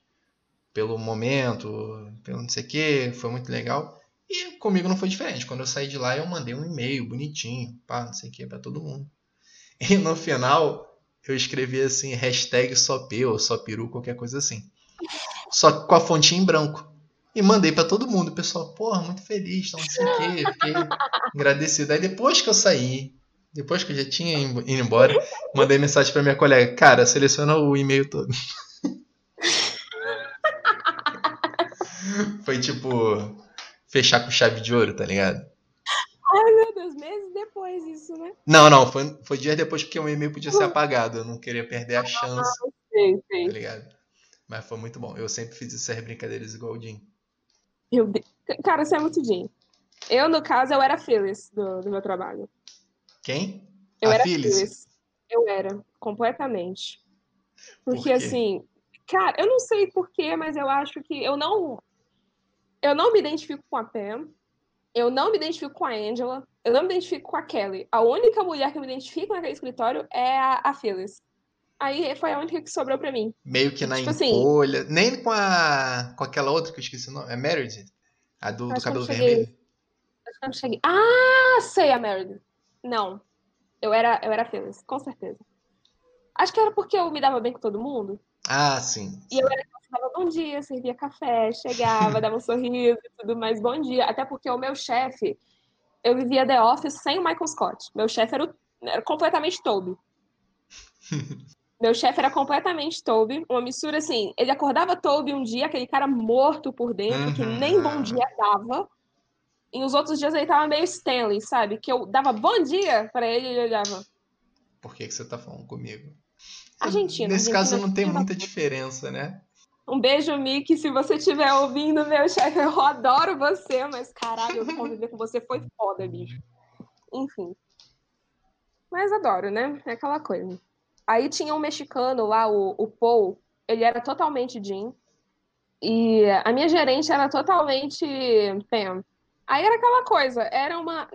pelo momento, pelo não sei o que, foi muito legal. E comigo não foi diferente. Quando eu saí de lá, eu mandei um e-mail bonitinho, pá, não sei o que, pra todo mundo. E no final, eu escrevi assim, hashtag só P ou só peru, qualquer coisa assim. Só com a fontinha em branco. E mandei pra todo mundo. O pessoal, porra, muito feliz, não sei o que, fiquei agradecido. Aí depois que eu saí, depois que eu já tinha ido embora, mandei mensagem pra minha colega, cara, seleciona o e-mail todo. Foi tipo fechar com chave de ouro, tá ligado? Ai, meu Deus, meses depois isso, né? Não, não, foi, foi dias depois porque o e-mail podia ser apagado. Eu não queria perder a chance, Sei, tá sei. ligado? Mas foi muito bom. Eu sempre fiz essas brincadeiras igual o Jim. Meu Deus. Cara, você é muito Jim. Eu, no caso, eu era Phyllis do, do meu trabalho. Quem? Eu a era Phyllis? Phyllis. Eu era, completamente. Por Porque, quê? assim, cara, eu não sei porquê, mas eu acho que eu não. Eu não me identifico com a Pam. Eu não me identifico com a Angela. Eu não me identifico com a Kelly. A única mulher que eu me identifico naquele escritório é a, a Phyllis. Aí foi a única que sobrou pra mim. Meio que na Tipo assim- empolha. Nem com a. com aquela outra que eu esqueci o nome. É Meredith? A do, do cabelo vermelho? Acho que eu não cheguei. Ah, sei a Meredith. Não. Eu era, eu era Phyllis, com certeza. Acho que era porque eu me dava bem com todo mundo. Ah, sim. E eu era que dava bom dia, servia café, chegava, dava um sorriso e tudo mais, bom dia. Até porque o meu chefe, eu vivia The Office sem o Michael Scott. Meu chefe era, era completamente Toby. meu chefe era completamente Toby. Uma mistura assim, ele acordava Toby um dia, aquele cara morto por dentro, que Uhum. nem bom dia dava. E os outros dias ele tava meio Stanley, sabe? Que eu dava bom dia pra ele e ele olhava. Por que, que você tá falando comigo? Argentina. Nesse Argentina, caso não tem muita diferença, né? Um beijo, Mickey. Se você estiver ouvindo, meu chefe, eu adoro você, mas caralho, conviver com você foi foda, bicho. Enfim. Mas adoro, né? É aquela coisa. Aí tinha um mexicano lá, o, o Paul. Ele era totalmente Jim. E a minha gerente era totalmente Pam. Aí era aquela coisa, era uma.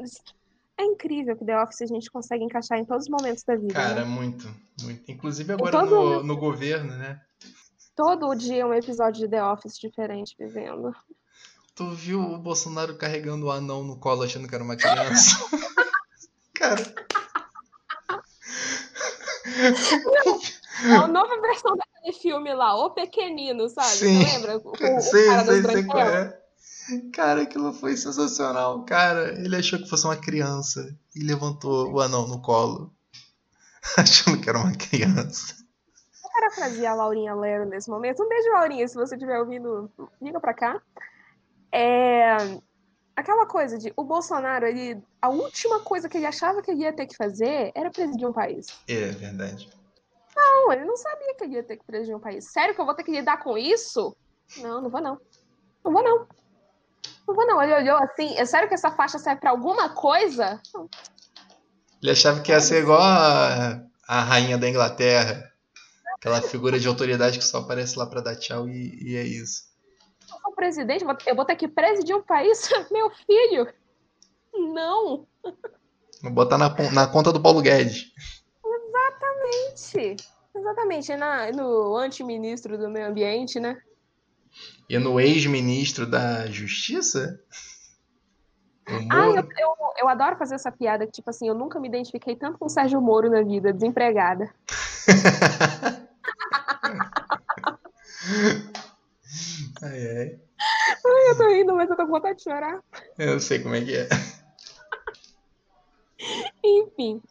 É incrível que The Office a gente consegue encaixar em todos os momentos da vida. Cara, né? muito, muito. Inclusive agora no, no governo, né? Todo dia um episódio de The Office diferente vivendo. Tu viu o Bolsonaro carregando o anão no colo achando que era uma criança? Cara, É a nova versão daquele filme lá, O Pequenino, sabe? Sim. Você lembra? O, o sei, cara das sei qual é. Cara, aquilo foi sensacional. Cara, ele achou que fosse uma criança e levantou o anão no colo, achando que era uma criança. Vou parafrasear a Laurinha Lero nesse momento. Um beijo, Laurinha, se você estiver ouvindo, liga pra cá. É, aquela coisa de o Bolsonaro, ele, a última coisa que ele achava que ele ia ter que fazer era presidir um país. É verdade. Não, ele não sabia que ele ia ter que presidir um país. Sério que eu vou ter que lidar com isso? Não, não vou não. Não vou não. Não vou não. Ele olhou assim, é sério que essa faixa serve pra alguma coisa? Ele achava que ia ser igual a, a rainha da Inglaterra. Aquela figura de autoridade que só aparece lá pra dar tchau e, e é isso. Eu sou presidente, eu vou ter que presidir um país? Meu filho! Não! Vou botar na, na conta do Paulo Guedes. Exatamente. Exatamente. Na, no anti-ministro do meio ambiente, né? E no ex-ministro da Justiça? Ah, eu, eu, eu, adoro fazer essa piada, que, tipo assim, eu nunca me identifiquei tanto com o Sérgio Moro na vida, desempregada. ai, ai. Ai, eu tô rindo, mas eu tô com vontade de chorar. Eu sei como é que é. Enfim.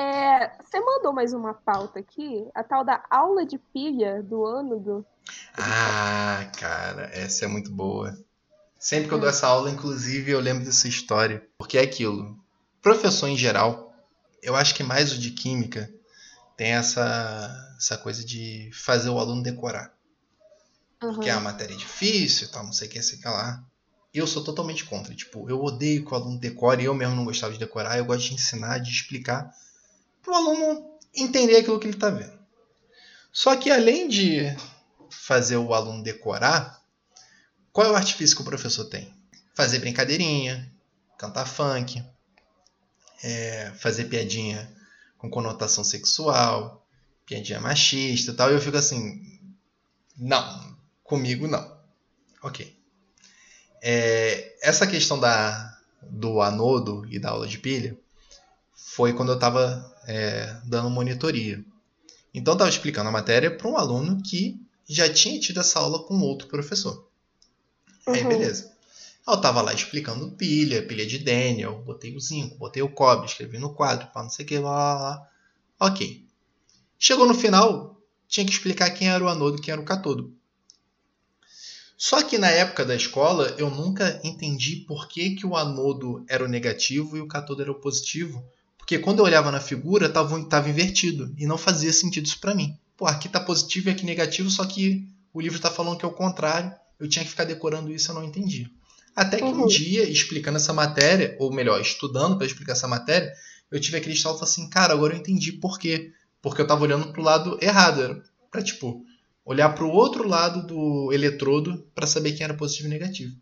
É, você mandou mais uma pauta aqui, a tal da aula de pilha do ano do. Ah, cara, essa é muito boa. Sempre que eu dou essa aula, inclusive, eu lembro dessa história. Porque é aquilo. Professor em geral, eu acho que mais o de química tem essa, essa coisa de fazer o aluno decorar. Uhum. Porque é uma matéria difícil e tal, não sei o que, sei que lá. Eu sou totalmente contra. Tipo, eu odeio que o aluno decore, eu mesmo não gostava de decorar, eu gosto de ensinar, de explicar para o aluno entender aquilo que ele está vendo. Só que além de fazer o aluno decorar, qual é o artifício que o professor tem? Fazer brincadeirinha, cantar funk, é, fazer piadinha com conotação sexual, piadinha machista e tal. E eu fico assim, não, comigo não. Ok. É, essa questão da, do anodo e da aula de pilha foi quando eu estava é, dando monitoria. Então, eu estava explicando a matéria para um aluno que já tinha tido essa aula com outro professor. Uhum. Aí, beleza. Eu estava lá explicando pilha, pilha de Daniel, botei o zinco, botei o cobre, escrevi no quadro, para não sei o que, lá, lá, lá. Ok. Chegou no final, tinha que explicar quem era o anodo e quem era o catodo. Só que na época da escola, eu nunca entendi por que, que o anodo era o negativo e o catodo era o positivo. Porque quando eu olhava na figura, tava, tava invertido. E não fazia sentido isso para mim. Pô, aqui tá positivo e aqui negativo, só que o livro tá falando que é o contrário. Eu tinha que ficar decorando isso, eu não entendi. Até que uhum. um dia, explicando essa matéria, ou melhor, estudando para explicar essa matéria, eu tive aquele estalo e falei assim, cara, agora eu entendi por quê. Porque eu tava olhando pro lado errado. Era pra, tipo, olhar pro outro lado do eletrodo para saber quem era positivo e negativo.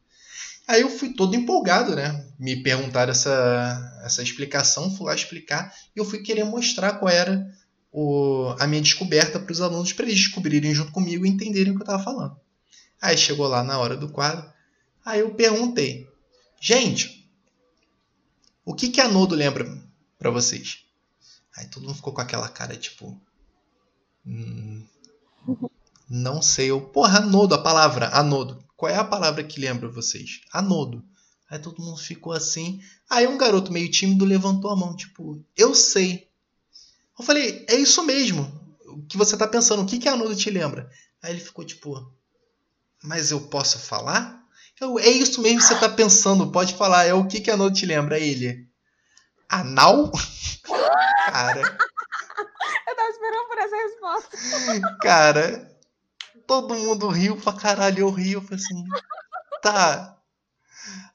Aí eu fui todo empolgado, né? Me perguntaram essa, essa explicação, fui lá explicar e eu fui querer mostrar qual era o, a minha descoberta para os alunos, para eles descobrirem junto comigo e entenderem o que eu estava falando. Aí chegou lá na hora do quadro, aí eu perguntei, gente, o que que anodo lembra para vocês? Aí todo mundo ficou com aquela cara tipo, hum, não sei, eu, porra, anodo, a palavra, anodo. Qual é a palavra que lembra vocês? Anodo. Aí todo mundo ficou assim. Aí um garoto meio tímido levantou a mão, tipo, eu sei. Eu falei, é isso mesmo. O que você tá pensando, o que, que anodo te lembra? Aí ele ficou tipo, mas eu posso falar? Eu, é isso mesmo que você tá pensando, pode falar. É o que, que anodo te lembra? Aí ele, anal? Cara. Eu tava esperando por essa resposta. Cara, todo mundo riu pra caralho, eu rio, eu falei assim, tá.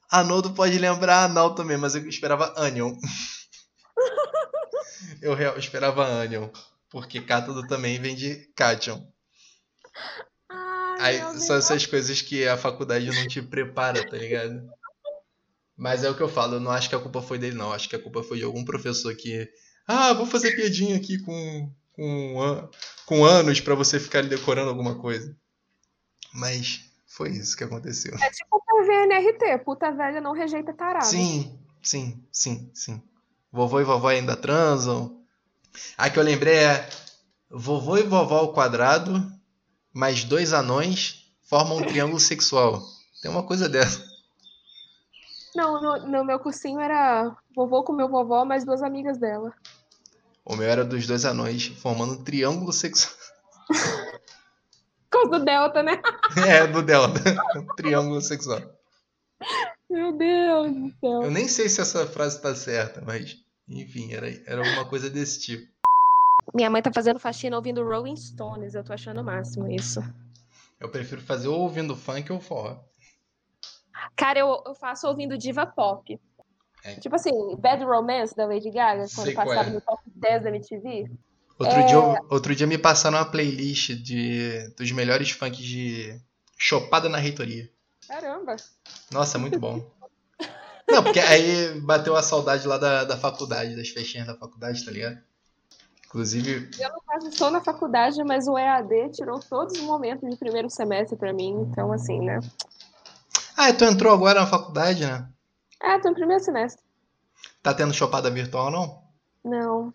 Anodo pode lembrar anal também, mas eu esperava onion. eu, eu esperava onion, porque cátodo também vem de cation. Aí, são essas coisas que a faculdade não te prepara, tá ligado? Mas é o que eu falo, eu não acho que a culpa foi dele, não. Acho que a culpa foi de algum professor que. Ah, vou fazer piadinha aqui com, com, com anos para você ficar decorando alguma coisa. Mas foi isso que aconteceu. É tipo o VNRT, puta velha não rejeita tarado. Sim, sim, sim, sim. Vovô e vovó ainda transam. A que eu lembrei é vovô e vovó ao quadrado, mais dois anões formam um triângulo sexual. Tem uma coisa dessa. Não, no, no meu cursinho era vovô com meu vovó, mais duas amigas dela. O meu era dos dois anões, formando um triângulo sexual. Por causa do Delta, né? É, do Delta. triângulo sexual. Meu Deus do céu. Eu nem sei se essa frase tá certa, mas enfim, era, era alguma coisa desse tipo. Minha mãe tá fazendo faxina ouvindo Rolling Stones, eu tô achando o máximo isso. Eu prefiro fazer ou ouvindo funk ou forró. Cara, eu, eu faço ouvindo diva pop. É. Tipo assim, Bad Romance da Lady Gaga, quando Sei passava é. no top 10 da MTV. Outro, é... dia, outro dia me passaram uma playlist de, dos melhores funks de Chopada na Reitoria. Caramba! Nossa, muito bom. Não, porque aí bateu a saudade lá da, da faculdade, das festinhas da faculdade, tá ligado? Inclusive. Eu, no caso, estou na faculdade, mas o EAD tirou todos os momentos de primeiro semestre para mim, então, assim, né? Ah, tu entrou agora na faculdade, né? É, tô no primeiro semestre. Tá tendo chopada virtual, não? Não.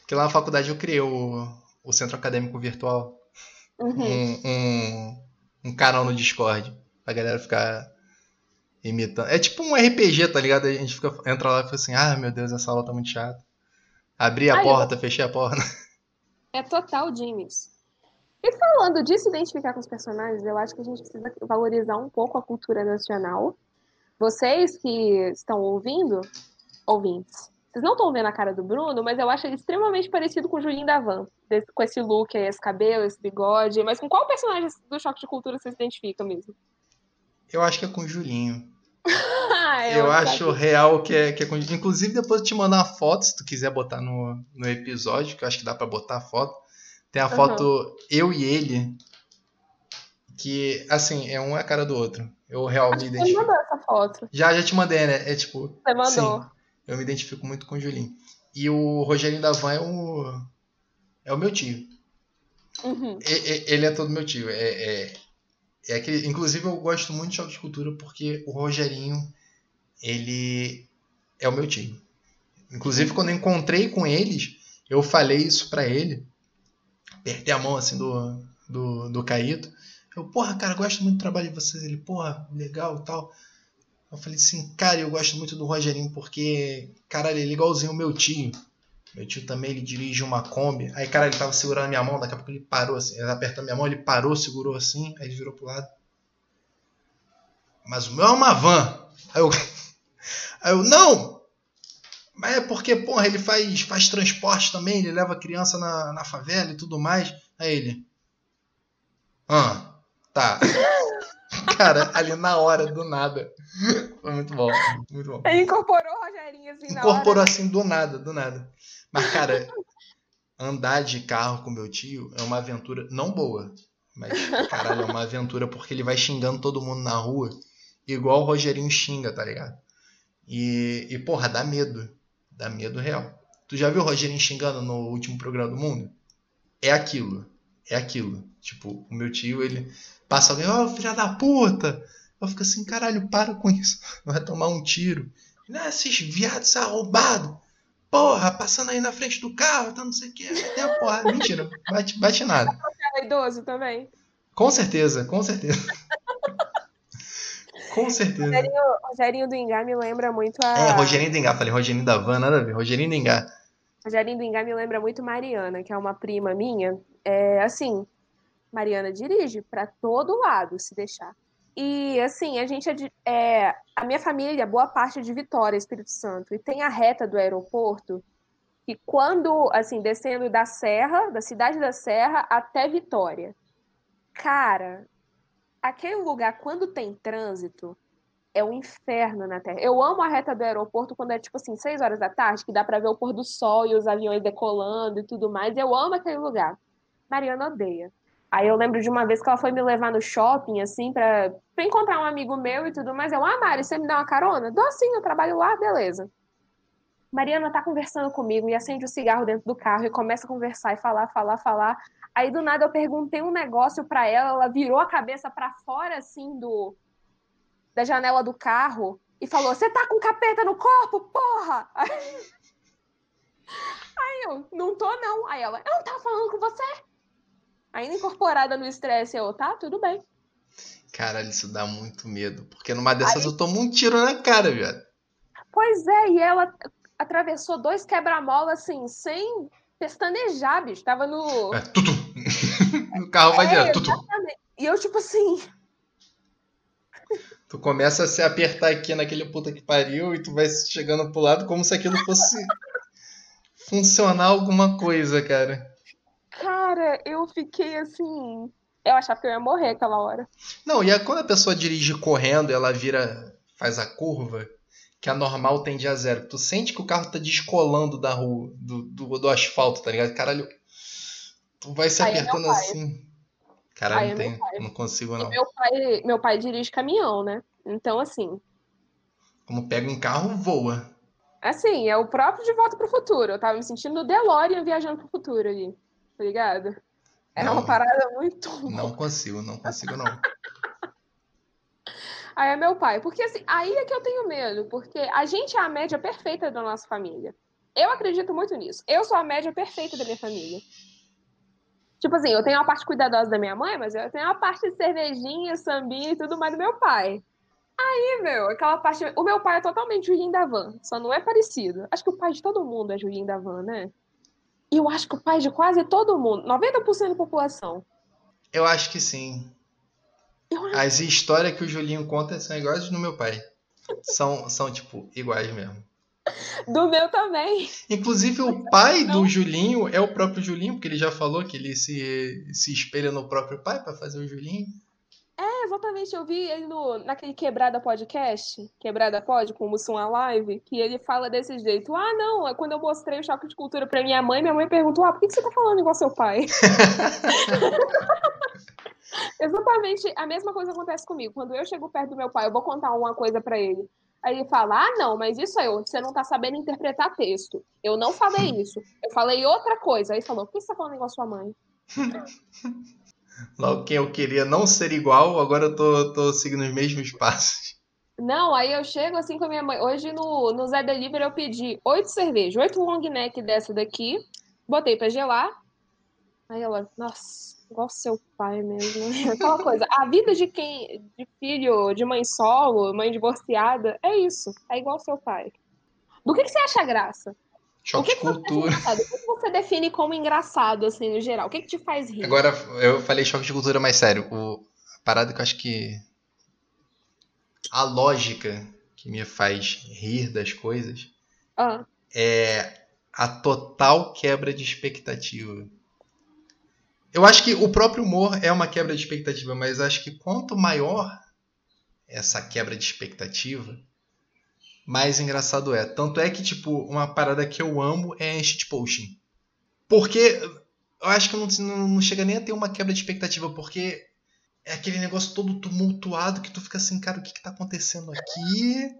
Porque lá na faculdade eu criei o, o centro acadêmico virtual. Uhum. Um, um, um canal no Discord. Pra galera ficar imitando. É tipo um RPG, tá ligado? A gente fica, entra lá e fica assim, ah, meu Deus, essa aula tá muito chata. Abri a Ai, porta, eu... fechei a porta. É total Jimmy's. E falando de se identificar com os personagens, eu acho que a gente precisa valorizar um pouco a cultura nacional. Vocês que estão ouvindo, ouvintes, vocês não estão vendo a cara do Bruno, mas eu acho ele extremamente parecido com o Julinho da Van. Com esse look aí, esse cabelo, esse bigode. Mas com qual personagem do Choque de Cultura você se identifica mesmo? Eu acho que é com o Julinho. eu, eu acho real que é, que é com... Inclusive, depois eu te mandar uma foto, se tu quiser botar no, no episódio, que eu acho que dá para botar a foto. Tem a uhum. foto eu e ele, que, assim, é um é a cara do outro. Eu realmente identifico. Você mandou foto. Já, já te mandei, né? É tipo. Você mandou. Sim, eu me identifico muito com o Julinho. E o Rogerinho da Van é o. É o meu tio. Uhum. Ele é todo meu tio. É, é, é aquele, inclusive eu gosto muito de choque de cultura porque o Rogerinho, ele é o meu tio. Inclusive quando eu encontrei com eles, eu falei isso para ele. Apertei a mão assim do, do, do Caíto. Eu, porra, cara, gosto muito do trabalho de vocês. Ele, porra, legal e tal. Eu falei assim, cara, eu gosto muito do Rogerinho porque, caralho, ele é igualzinho o meu tio. Meu tio também, ele dirige uma Kombi. Aí, cara, ele tava segurando minha mão, daqui a pouco ele parou assim. Ele apertou minha mão, ele parou, segurou assim, aí ele virou pro lado. Mas o meu é uma van. Aí eu, aí eu não! Mas é porque, porra, ele faz, faz transporte também, ele leva criança na, na favela e tudo mais. Aí ele. Ah, tá. Cara, ali na hora, do nada. Foi muito bom. Muito bom. Ele incorporou o Rogerinho assim na Incorporou hora. assim do nada, do nada. Mas, cara, andar de carro com meu tio é uma aventura não boa. Mas, caralho, é uma aventura porque ele vai xingando todo mundo na rua. Igual o Rogerinho xinga, tá ligado? E, e porra, dá medo. Dá medo real. Tu já viu o Rogerinho xingando no último programa do mundo? É aquilo. É aquilo. Tipo, o meu tio, ele passa alguém, ó, oh, filha da puta! Eu fico assim, caralho, para com isso. Vai tomar um tiro. Ah, esses viados arrombados porra, passando aí na frente do carro, tá não sei o que, até a porra. Mentira, bate, bate nada. É idoso também. Com certeza, com certeza. com certeza. Rogerinho, Rogerinho do Ingá me lembra muito a. É, Rogerinho do Ingá, falei Rogerinho da Van, nada a ver. Rogerinho do Ingá. Rogerinho do Ingá me lembra muito Mariana, que é uma prima minha. É assim, Mariana dirige para todo lado, se deixar. E assim, a gente é, é, a minha família, boa parte é de Vitória, Espírito Santo, e tem a reta do aeroporto que quando, assim, descendo da Serra, da cidade da Serra até Vitória. Cara, aquele lugar quando tem trânsito é um inferno na Terra. Eu amo a reta do aeroporto quando é tipo assim, seis horas da tarde, que dá para ver o pôr do sol e os aviões decolando e tudo mais. Eu amo aquele lugar. Mariana odeia. Aí eu lembro de uma vez que ela foi me levar no shopping, assim, pra, pra encontrar um amigo meu e tudo mais. Eu, ah, Mari, você me dá uma carona? Dou sim, eu trabalho lá, beleza. Mariana tá conversando comigo e acende o cigarro dentro do carro e começa a conversar e falar, falar, falar. Aí do nada eu perguntei um negócio para ela, ela virou a cabeça para fora assim do da janela do carro e falou: "Você tá com capeta no corpo, porra?" Aí, aí eu: "Não tô não". Aí ela: "Eu não tava falando com você". Ainda incorporada no estresse, eu, tá, tudo bem. Caralho, isso dá muito medo. Porque numa dessas Aí... eu tomo um tiro na cara, viado. Pois é, e ela atravessou dois quebra-mola, assim, sem pestanejar, bicho. Tava no. É, tutu. o carro vai é, direto, tutu. E eu, tipo assim. Tu começa a se apertar aqui naquele puta que pariu e tu vai chegando pro lado como se aquilo fosse funcionar alguma coisa, cara. Cara, eu fiquei assim. Eu achava que eu ia morrer aquela hora. Não, e quando a pessoa dirige correndo, ela vira. faz a curva, que a normal tende a zero. Tu sente que o carro tá descolando da rua, do, do, do asfalto, tá ligado? Caralho. Tu vai se Aí é apertando é assim. Caralho, não, é tem, não consigo não. meu pai, meu pai dirige caminhão, né? Então, assim. Como pega um carro, voa. Assim, é o próprio De Volta pro Futuro. Eu tava me sentindo no DeLorean viajando pro futuro ali. Tá ligado? É não, uma parada muito. Não consigo, não consigo, não. aí é meu pai. Porque assim, aí é que eu tenho medo. Porque a gente é a média perfeita da nossa família. Eu acredito muito nisso. Eu sou a média perfeita da minha família. Tipo assim, eu tenho a parte cuidadosa da minha mãe, mas eu tenho a parte de cervejinha, sambinha e tudo mais do meu pai. Aí, meu, aquela parte. O meu pai é totalmente Julinho da Van, só não é parecido. Acho que o pai de todo mundo é Julinho da Van, né? E eu acho que o pai de quase todo mundo, 90% da população. Eu acho que sim. Acho... As histórias que o Julinho conta são iguais do meu pai. São, são tipo, iguais mesmo. Do meu também. Inclusive, o pai do Julinho é o próprio Julinho, porque ele já falou que ele se, se espelha no próprio pai para fazer o Julinho. É, exatamente. Eu vi ele no, naquele Quebrada Podcast, Quebrada Pod, com o Mussum Live, que ele fala desse jeito. Ah, não, é quando eu mostrei o choque de cultura pra minha mãe, minha mãe perguntou: ah, por que você tá falando igual seu pai? Exatamente a mesma coisa acontece comigo. Quando eu chego perto do meu pai, eu vou contar uma coisa para ele. Aí ele fala: Ah, não, mas isso aí, você não tá sabendo interpretar texto. Eu não falei isso. Eu falei outra coisa. Aí ele falou: Por que você tá falando igual a sua mãe? Logo que eu queria não ser igual, agora eu tô, tô seguindo os mesmos passos. Não, aí eu chego assim com a minha mãe. Hoje no, no Zé Delivery eu pedi oito cervejas, oito long neck dessa daqui, botei pra gelar. Aí ela, nossa, igual seu pai mesmo. Aquela coisa. A vida de quem, de filho, de mãe solo, mãe divorciada, é isso. É igual seu pai. Do que, que você acha graça? Choque de cultura. O que, você define como engraçado, assim, no geral? O que, que te faz rir? Agora, eu falei choque de cultura, mas sério, o, a parada que eu acho que. A lógica que me faz rir das coisas ah. é a total quebra de expectativa. Eu acho que o próprio humor é uma quebra de expectativa, mas acho que quanto maior essa quebra de expectativa, mais engraçado é. Tanto é que, tipo, uma parada que eu amo é shitposting. Porque eu acho que não, não, chega nem a ter uma quebra de expectativa, porque é aquele negócio todo tumultuado que tu fica assim, cara, o que, que tá acontecendo aqui?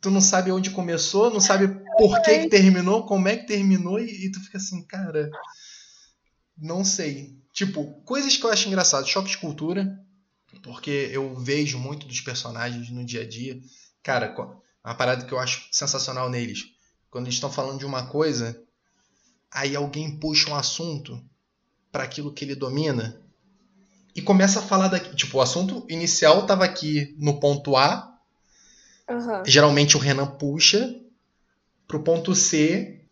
tu não sabe onde começou, não sabe por que, que terminou, como é que terminou, e, e tu fica assim, cara, não sei. Tipo, coisas que eu acho engraçado, choque de cultura, porque eu vejo muito dos personagens no dia a dia. Cara, uma parada que eu acho sensacional neles. Quando eles estão falando de uma coisa, aí alguém puxa um assunto para aquilo que ele domina e começa a falar daqui. Tipo, o assunto inicial estava aqui no ponto A. Uhum. Geralmente o Renan puxa pro ponto C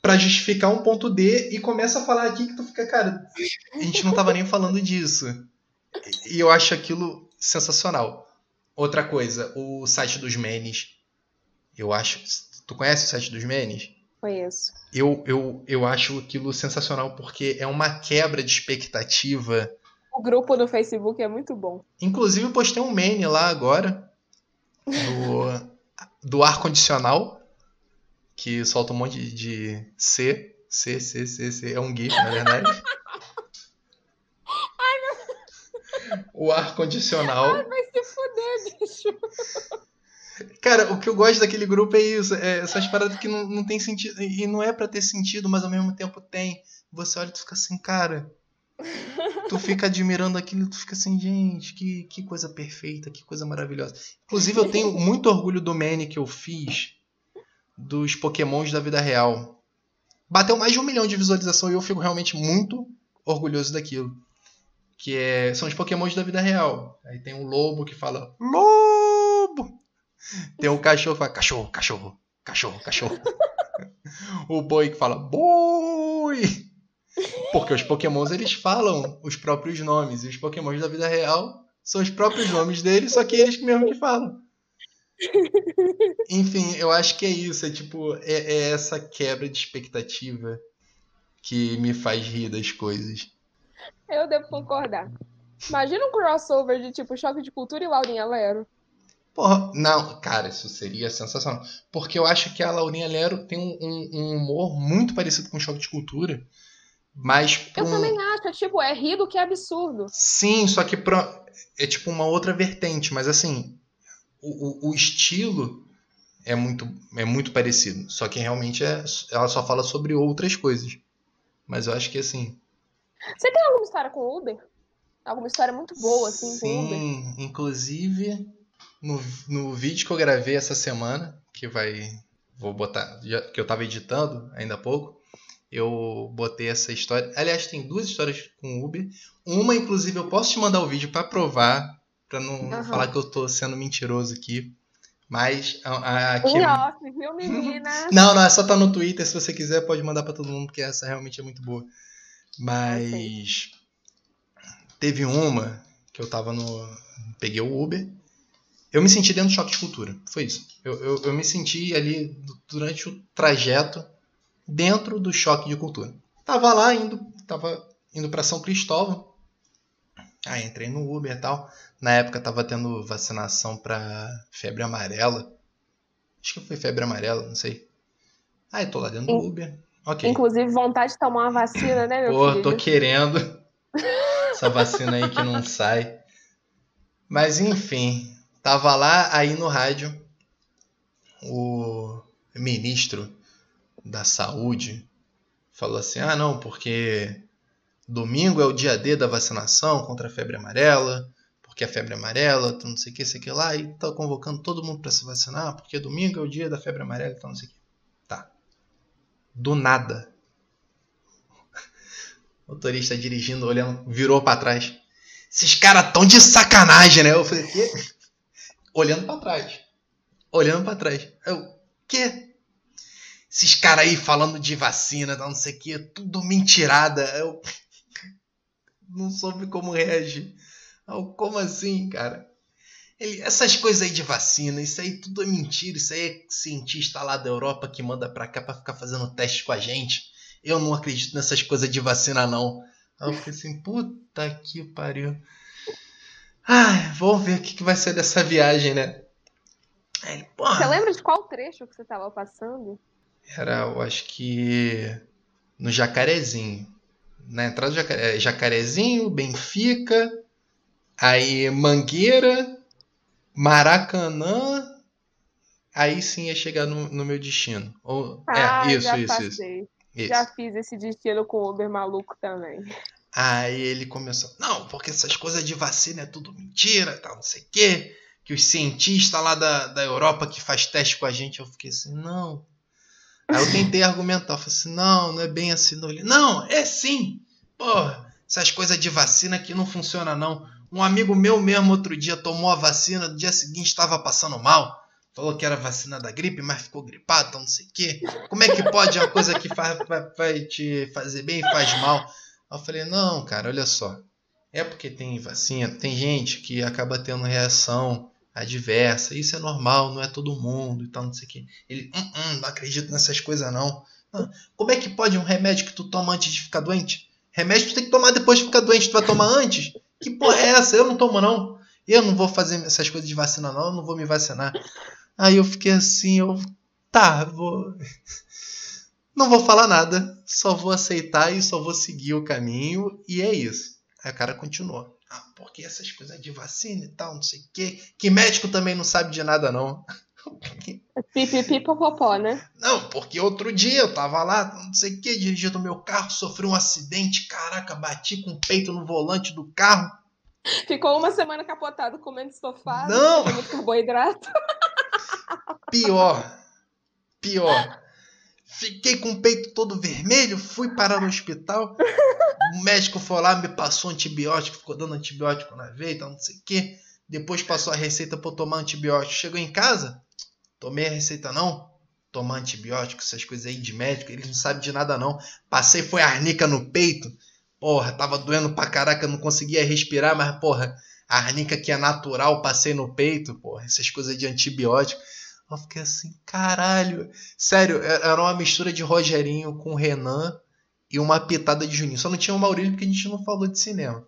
para justificar um ponto D e começa a falar aqui que tu fica, cara, a gente não tava nem falando disso. E eu acho aquilo sensacional. Outra coisa, o site dos Menes. Eu acho. Tu conhece o site dos Menes? Conheço. Eu, eu, eu acho aquilo sensacional porque é uma quebra de expectativa. O grupo do Facebook é muito bom. Inclusive, eu postei um meme lá agora. Do, do ar-condicional. Que solta um monte de C. C, C, C, C. É um GIF, na verdade. o ar-condicional. Ai, vai se Cara, o que eu gosto daquele grupo é isso. É essas paradas que não, não tem sentido. E não é para ter sentido, mas ao mesmo tempo tem. Você olha e tu fica assim, cara. Tu fica admirando aquilo e tu fica assim, gente, que, que coisa perfeita, que coisa maravilhosa. Inclusive, eu tenho muito orgulho do Manny que eu fiz dos Pokémons da vida real. Bateu mais de um milhão de visualização e eu fico realmente muito orgulhoso daquilo que é, são os pokémons da vida real. Aí tem um lobo que fala lobo. Tem um cachorro que fala cachorro, cachorro, cachorro, cachorro. o boi que fala boi. Porque os pokémons eles falam os próprios nomes e os pokémons da vida real São os próprios nomes deles, só que eles mesmo que falam. Enfim, eu acho que é isso. É tipo, é, é essa quebra de expectativa que me faz rir das coisas. Eu devo concordar. Imagina um crossover de tipo Choque de Cultura e Laurinha Lero. Porra, não, cara, isso seria sensacional. Porque eu acho que a Laurinha Lero tem um, um, um humor muito parecido com o Choque de Cultura. Mas. Eu um... também acho, é tipo, é rir do que é absurdo. Sim, só que pra... é tipo uma outra vertente, mas assim, o, o, o estilo é muito, é muito parecido. Só que realmente é, ela só fala sobre outras coisas. Mas eu acho que assim. Você tem alguma história com Uber? Alguma história muito boa, assim, Sim, com Uber? Sim, inclusive no, no vídeo que eu gravei essa semana, que vai. Vou botar. Já, que eu tava editando ainda há pouco. Eu botei essa história. Aliás, tem duas histórias com Uber. Uma, inclusive, eu posso te mandar o vídeo para provar, para não uhum. falar que eu tô sendo mentiroso aqui. Mas a, aqui... Em off, viu, menina? não, não, é só tá no Twitter. Se você quiser, pode mandar para todo mundo, porque essa realmente é muito boa. Mas teve uma que eu tava no. Peguei o Uber. Eu me senti dentro do choque de cultura. Foi isso. Eu, eu, eu me senti ali durante o trajeto dentro do choque de cultura. Tava lá indo, tava indo para São Cristóvão. Aí entrei no Uber e tal. Na época tava tendo vacinação para febre amarela. Acho que foi febre amarela, não sei. Aí tô lá dentro do Uber. Inclusive vontade de tomar uma vacina, né, meu Pô, filho? tô querendo. Essa vacina aí que não sai. Mas enfim, tava lá aí no rádio o ministro da saúde falou assim: "Ah, não, porque domingo é o dia D da vacinação contra a febre amarela, porque a febre amarela, não sei o que, sei que lá, e tá convocando todo mundo para se vacinar, porque domingo é o dia da febre amarela, então não sei o que. Tá. Do nada. O motorista dirigindo, olhando, virou para trás. Esses caras tão de sacanagem, né? Eu falei, quê? Olhando para trás. Olhando para trás. Eu, quê? Esses caras aí falando de vacina, não sei o que, tudo mentirada. Eu não soube como reagir. Eu, como assim, cara? Ele, essas coisas aí de vacina, isso aí tudo é mentira. Isso aí é cientista lá da Europa que manda pra cá pra ficar fazendo teste com a gente. Eu não acredito nessas coisas de vacina, não. Aí eu fiquei assim, puta que pariu. Ai, vamos ver o que, que vai ser dessa viagem, né? Aí, você lembra de qual trecho que você tava passando? Era, eu acho que no Jacarezinho. Na entrada do Jacare... É, Jacarezinho, Benfica, aí Mangueira, Maracanã, aí sim ia chegar no, no meu destino. Ou, é, ah, é, isso, já isso, passei. isso. Já fiz esse destino com o Uber maluco também. Aí ele começou, não, porque essas coisas de vacina é tudo mentira, tal, não sei o quê. Que os cientistas lá da, da Europa que faz teste com a gente, eu fiquei assim, não, Aí eu tentei argumentar, eu falei assim, não, não é bem assim. Não, não é sim. Porra, essas coisas de vacina aqui não funciona não. Um amigo meu mesmo outro dia tomou a vacina, no dia seguinte estava passando mal. Falou que era vacina da gripe, mas ficou gripado, então não sei o quê. Como é que pode uma coisa que faz, vai, vai te fazer bem e faz mal? Eu falei, não, cara, olha só. É porque tem vacina, tem gente que acaba tendo reação adversa. Isso é normal, não é todo mundo e tal, não sei o que. Ele, hum, hum, não acredito nessas coisas não. Ah, como é que pode um remédio que tu toma antes de ficar doente? Remédio tu tem que tomar depois de ficar doente, tu vai tomar antes? Que porra é essa? Eu não tomo não. Eu não vou fazer essas coisas de vacina não, eu não vou me vacinar. Aí eu fiquei assim, eu tá, vou não vou falar nada, só vou aceitar e só vou seguir o caminho e é isso. Aí o cara continuou. Ah, porque essas coisas de vacina e tal, não sei o quê. Que médico também não sabe de nada, não. Pipipi popopó, né? Não, porque outro dia eu tava lá, não sei o que, dirigindo meu carro, sofri um acidente, caraca, bati com o peito no volante do carro. Ficou uma semana capotado comendo estofado, não. muito carboidrato. Pior, pior. Fiquei com o peito todo vermelho, fui parar no hospital. O médico foi lá, me passou antibiótico, ficou dando antibiótico na veia, então não sei o quê. Depois passou a receita para tomar antibiótico. Chegou em casa, tomei a receita não. Tomar antibiótico, essas coisas aí de médico, eles não sabem de nada não. Passei, foi arnica no peito. Porra, tava doendo pra caraca, não conseguia respirar, mas porra, A arnica que é natural, passei no peito, porra, essas coisas de antibiótico. Eu fiquei assim, caralho. Sério, é, era uma mistura de Rogerinho com Renan e uma pitada de Juninho. Só não tinha o Maurílio porque a gente não falou de cinema.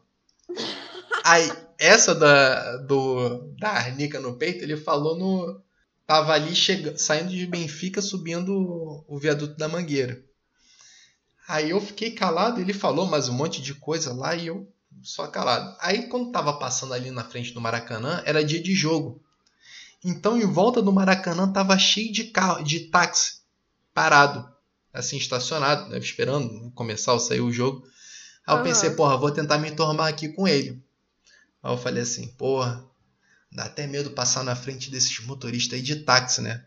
Aí, essa da, do, da arnica no peito, ele falou no. Tava ali chega, saindo de Benfica, subindo o viaduto da Mangueira. Aí eu fiquei calado, ele falou mais um monte de coisa lá e eu só calado. Aí quando tava passando ali na frente do Maracanã, era dia de jogo. Então em volta do Maracanã tava cheio de carro, de táxi parado, assim estacionado, né, esperando começar ou sair o jogo. Aí eu uhum. pensei, porra, vou tentar me entormar aqui com ele. Aí eu falei assim, porra, dá até medo passar na frente desses motoristas aí de táxi, né?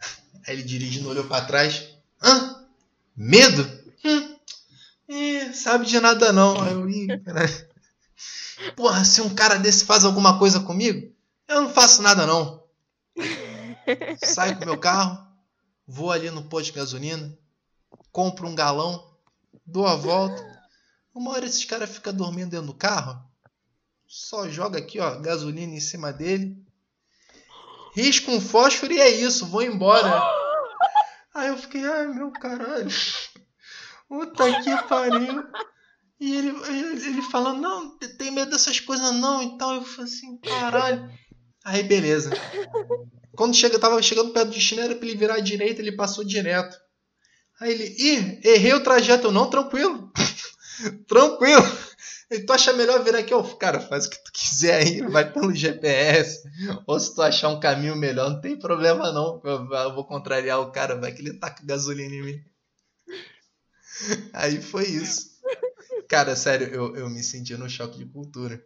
Aí ele dirigindo olhou para trás. Hã? Medo? Hum, é, sabe de nada não. Aí eu, ih, caralho. Porra, se um cara desse faz alguma coisa comigo, eu não faço nada não. Saio com meu carro, vou ali no posto de gasolina, compro um galão, dou a volta. Uma hora esses caras ficam dormindo dentro do carro, só joga aqui, ó, gasolina em cima dele, risco um fósforo e é isso, vou embora. Aí eu fiquei, ai meu caralho. Puta que pariu. E ele, ele, falando, não, tem medo dessas coisas não e tal. Eu falei assim, caralho. Aí beleza. Quando chega, tava chegando perto do destino, era pra ele virar à direita, ele passou direto. Aí ele, ih, errei o trajeto. Eu, não, tranquilo. tranquilo. E tu acha melhor virar aqui, ó, cara, faz o que tu quiser aí, vai pelo GPS. Ou se tu achar um caminho melhor, não tem problema não. Eu, eu vou contrariar o cara, vai que ele taca gasolina em mim. Aí foi isso. Cara, sério, eu, eu me senti no choque de cultura.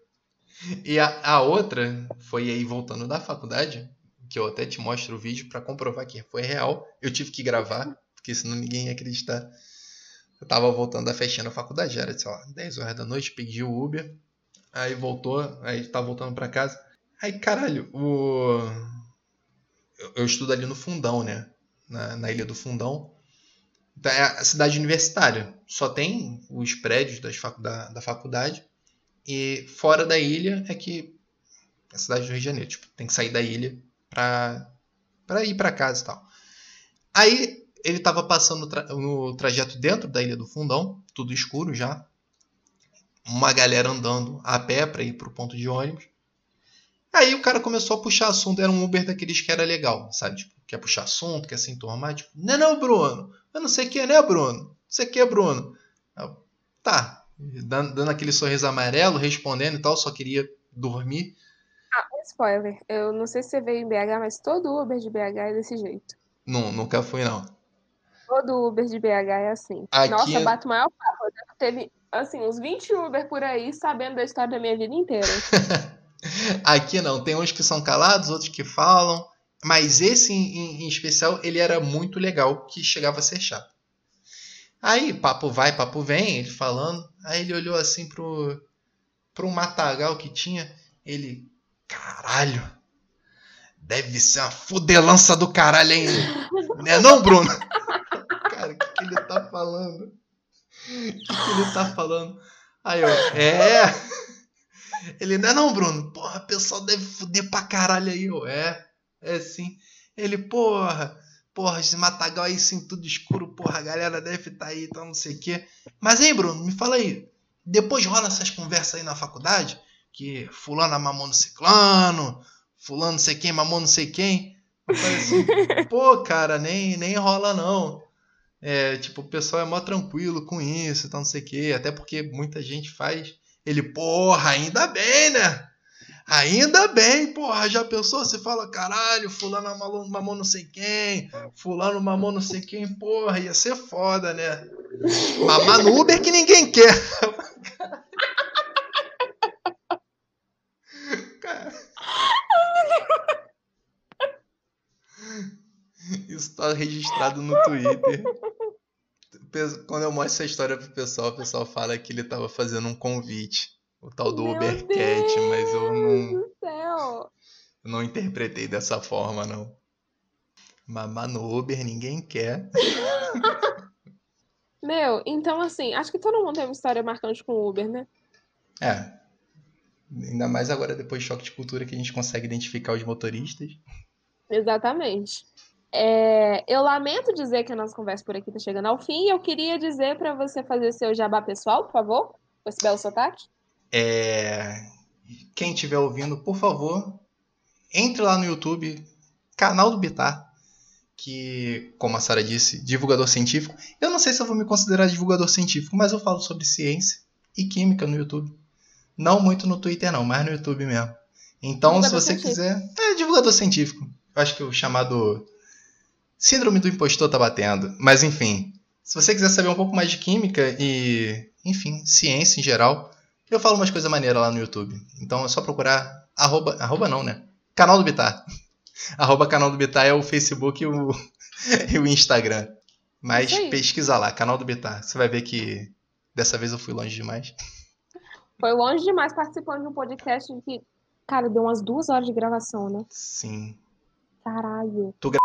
E a, a outra foi aí voltando da faculdade, que eu até te mostro o vídeo para comprovar que foi real. Eu tive que gravar, porque senão ninguém ia acreditar. Eu tava voltando da festinha na faculdade, era, sei lá, 10 horas da noite, pedi o Uber, aí voltou, aí tava voltando para casa. Aí, caralho, o... Eu, eu, estudo ali no Fundão, né? Na, na Ilha do Fundão. É a cidade universitária. Só tem os prédios das facu da, da faculdade. E fora da ilha é que é a cidade do Rio de Janeiro. Tipo, tem que sair da ilha pra, pra ir para casa e tal. Aí ele tava passando tra no trajeto dentro da Ilha do Fundão, tudo escuro já. Uma galera andando a pé para ir pro ponto de ônibus. Aí o cara começou a puxar assunto. Era um Uber daqueles que era legal, sabe? Tipo, quer puxar assunto, quer se enturmar. Tipo, não, não, Bruno. Eu não sei quem é, né, Bruno? Não sei quem é, Bruno. Eu, tá. Dando, dando aquele sorriso amarelo, respondendo e tal, só queria dormir. Spoiler. Eu não sei se você veio em BH, mas todo Uber de BH é desse jeito. Não, nunca fui, não. Todo Uber de BH é assim. Aqui... Nossa, bato o maior papo. Teve, assim, uns 20 Uber por aí sabendo da história da minha vida inteira. Aqui não. Tem uns que são calados, outros que falam. Mas esse em, em, especial, ele era muito legal, que chegava a ser chato. Aí, papo vai, papo vem, ele falando. Aí ele olhou assim pro, pro matagal que tinha. Ele, caralho, deve ser uma fudelança do caralho, hein? né não, Bruno? Cara, o que, que ele tá falando? O que, que ele tá falando? Aí eu, é. Ele, não é não, Bruno? Porra, o pessoal deve fuder pra caralho aí, eu, é. É assim. Ele, porra, porra, esse matagal aí sim, tudo escuro, porra, a galera deve estar tá aí, então não sei o quê. Mas aí, Bruno, me fala aí. Depois rola essas conversas aí na faculdade, que fulano mamou no ciclano, fulano não sei quem mamou não sei quem. Falei assim, pô, cara, nem, nem rola não. É, tipo, o pessoal é mó tranquilo com isso, então não sei o quê. Até porque muita gente faz. Ele, porra, ainda bem, né? Ainda bem, porra, já pensou? Você fala, caralho, fulano mamou não sei quem, fulano mamou não sei quem, porra, ia ser foda, né? Mamar no Uber que ninguém quer. Isso tá registrado no Twitter. Quando eu mostro essa história pro pessoal, o pessoal fala que ele tava fazendo um convite o tal do Ubercat, mas eu não. Eu não interpretei dessa forma, não. Mamar no Uber ninguém quer. Meu, então assim, acho que todo mundo tem uma história marcante com o Uber, né? É. Ainda mais agora depois do choque de cultura que a gente consegue identificar os motoristas. Exatamente. É, eu lamento dizer que a nossa conversa por aqui está chegando ao fim. Eu queria dizer para você fazer seu jabá pessoal, por favor, com esse belo sotaque. É, quem estiver ouvindo, por favor, entre lá no YouTube, canal do Bitar, que, como a Sara disse, divulgador científico. Eu não sei se eu vou me considerar divulgador científico, mas eu falo sobre ciência e química no YouTube. Não muito no Twitter, não, mas no YouTube mesmo. Então, divulgador se você científico. quiser. É divulgador científico. Eu acho que o chamado Síndrome do impostor tá batendo. Mas enfim. Se você quiser saber um pouco mais de química e, enfim, ciência em geral, eu falo umas coisas maneiras lá no YouTube. Então é só procurar. Arroba, arroba não, né? Canal do Bitar. arroba canal do Bitar é o Facebook e o, e o Instagram. Mas pesquisa lá, canal do Bitar. Você vai ver que dessa vez eu fui longe demais. Foi longe demais participando de um podcast que, cara, deu umas duas horas de gravação, né? Sim. Caralho. Tu gra...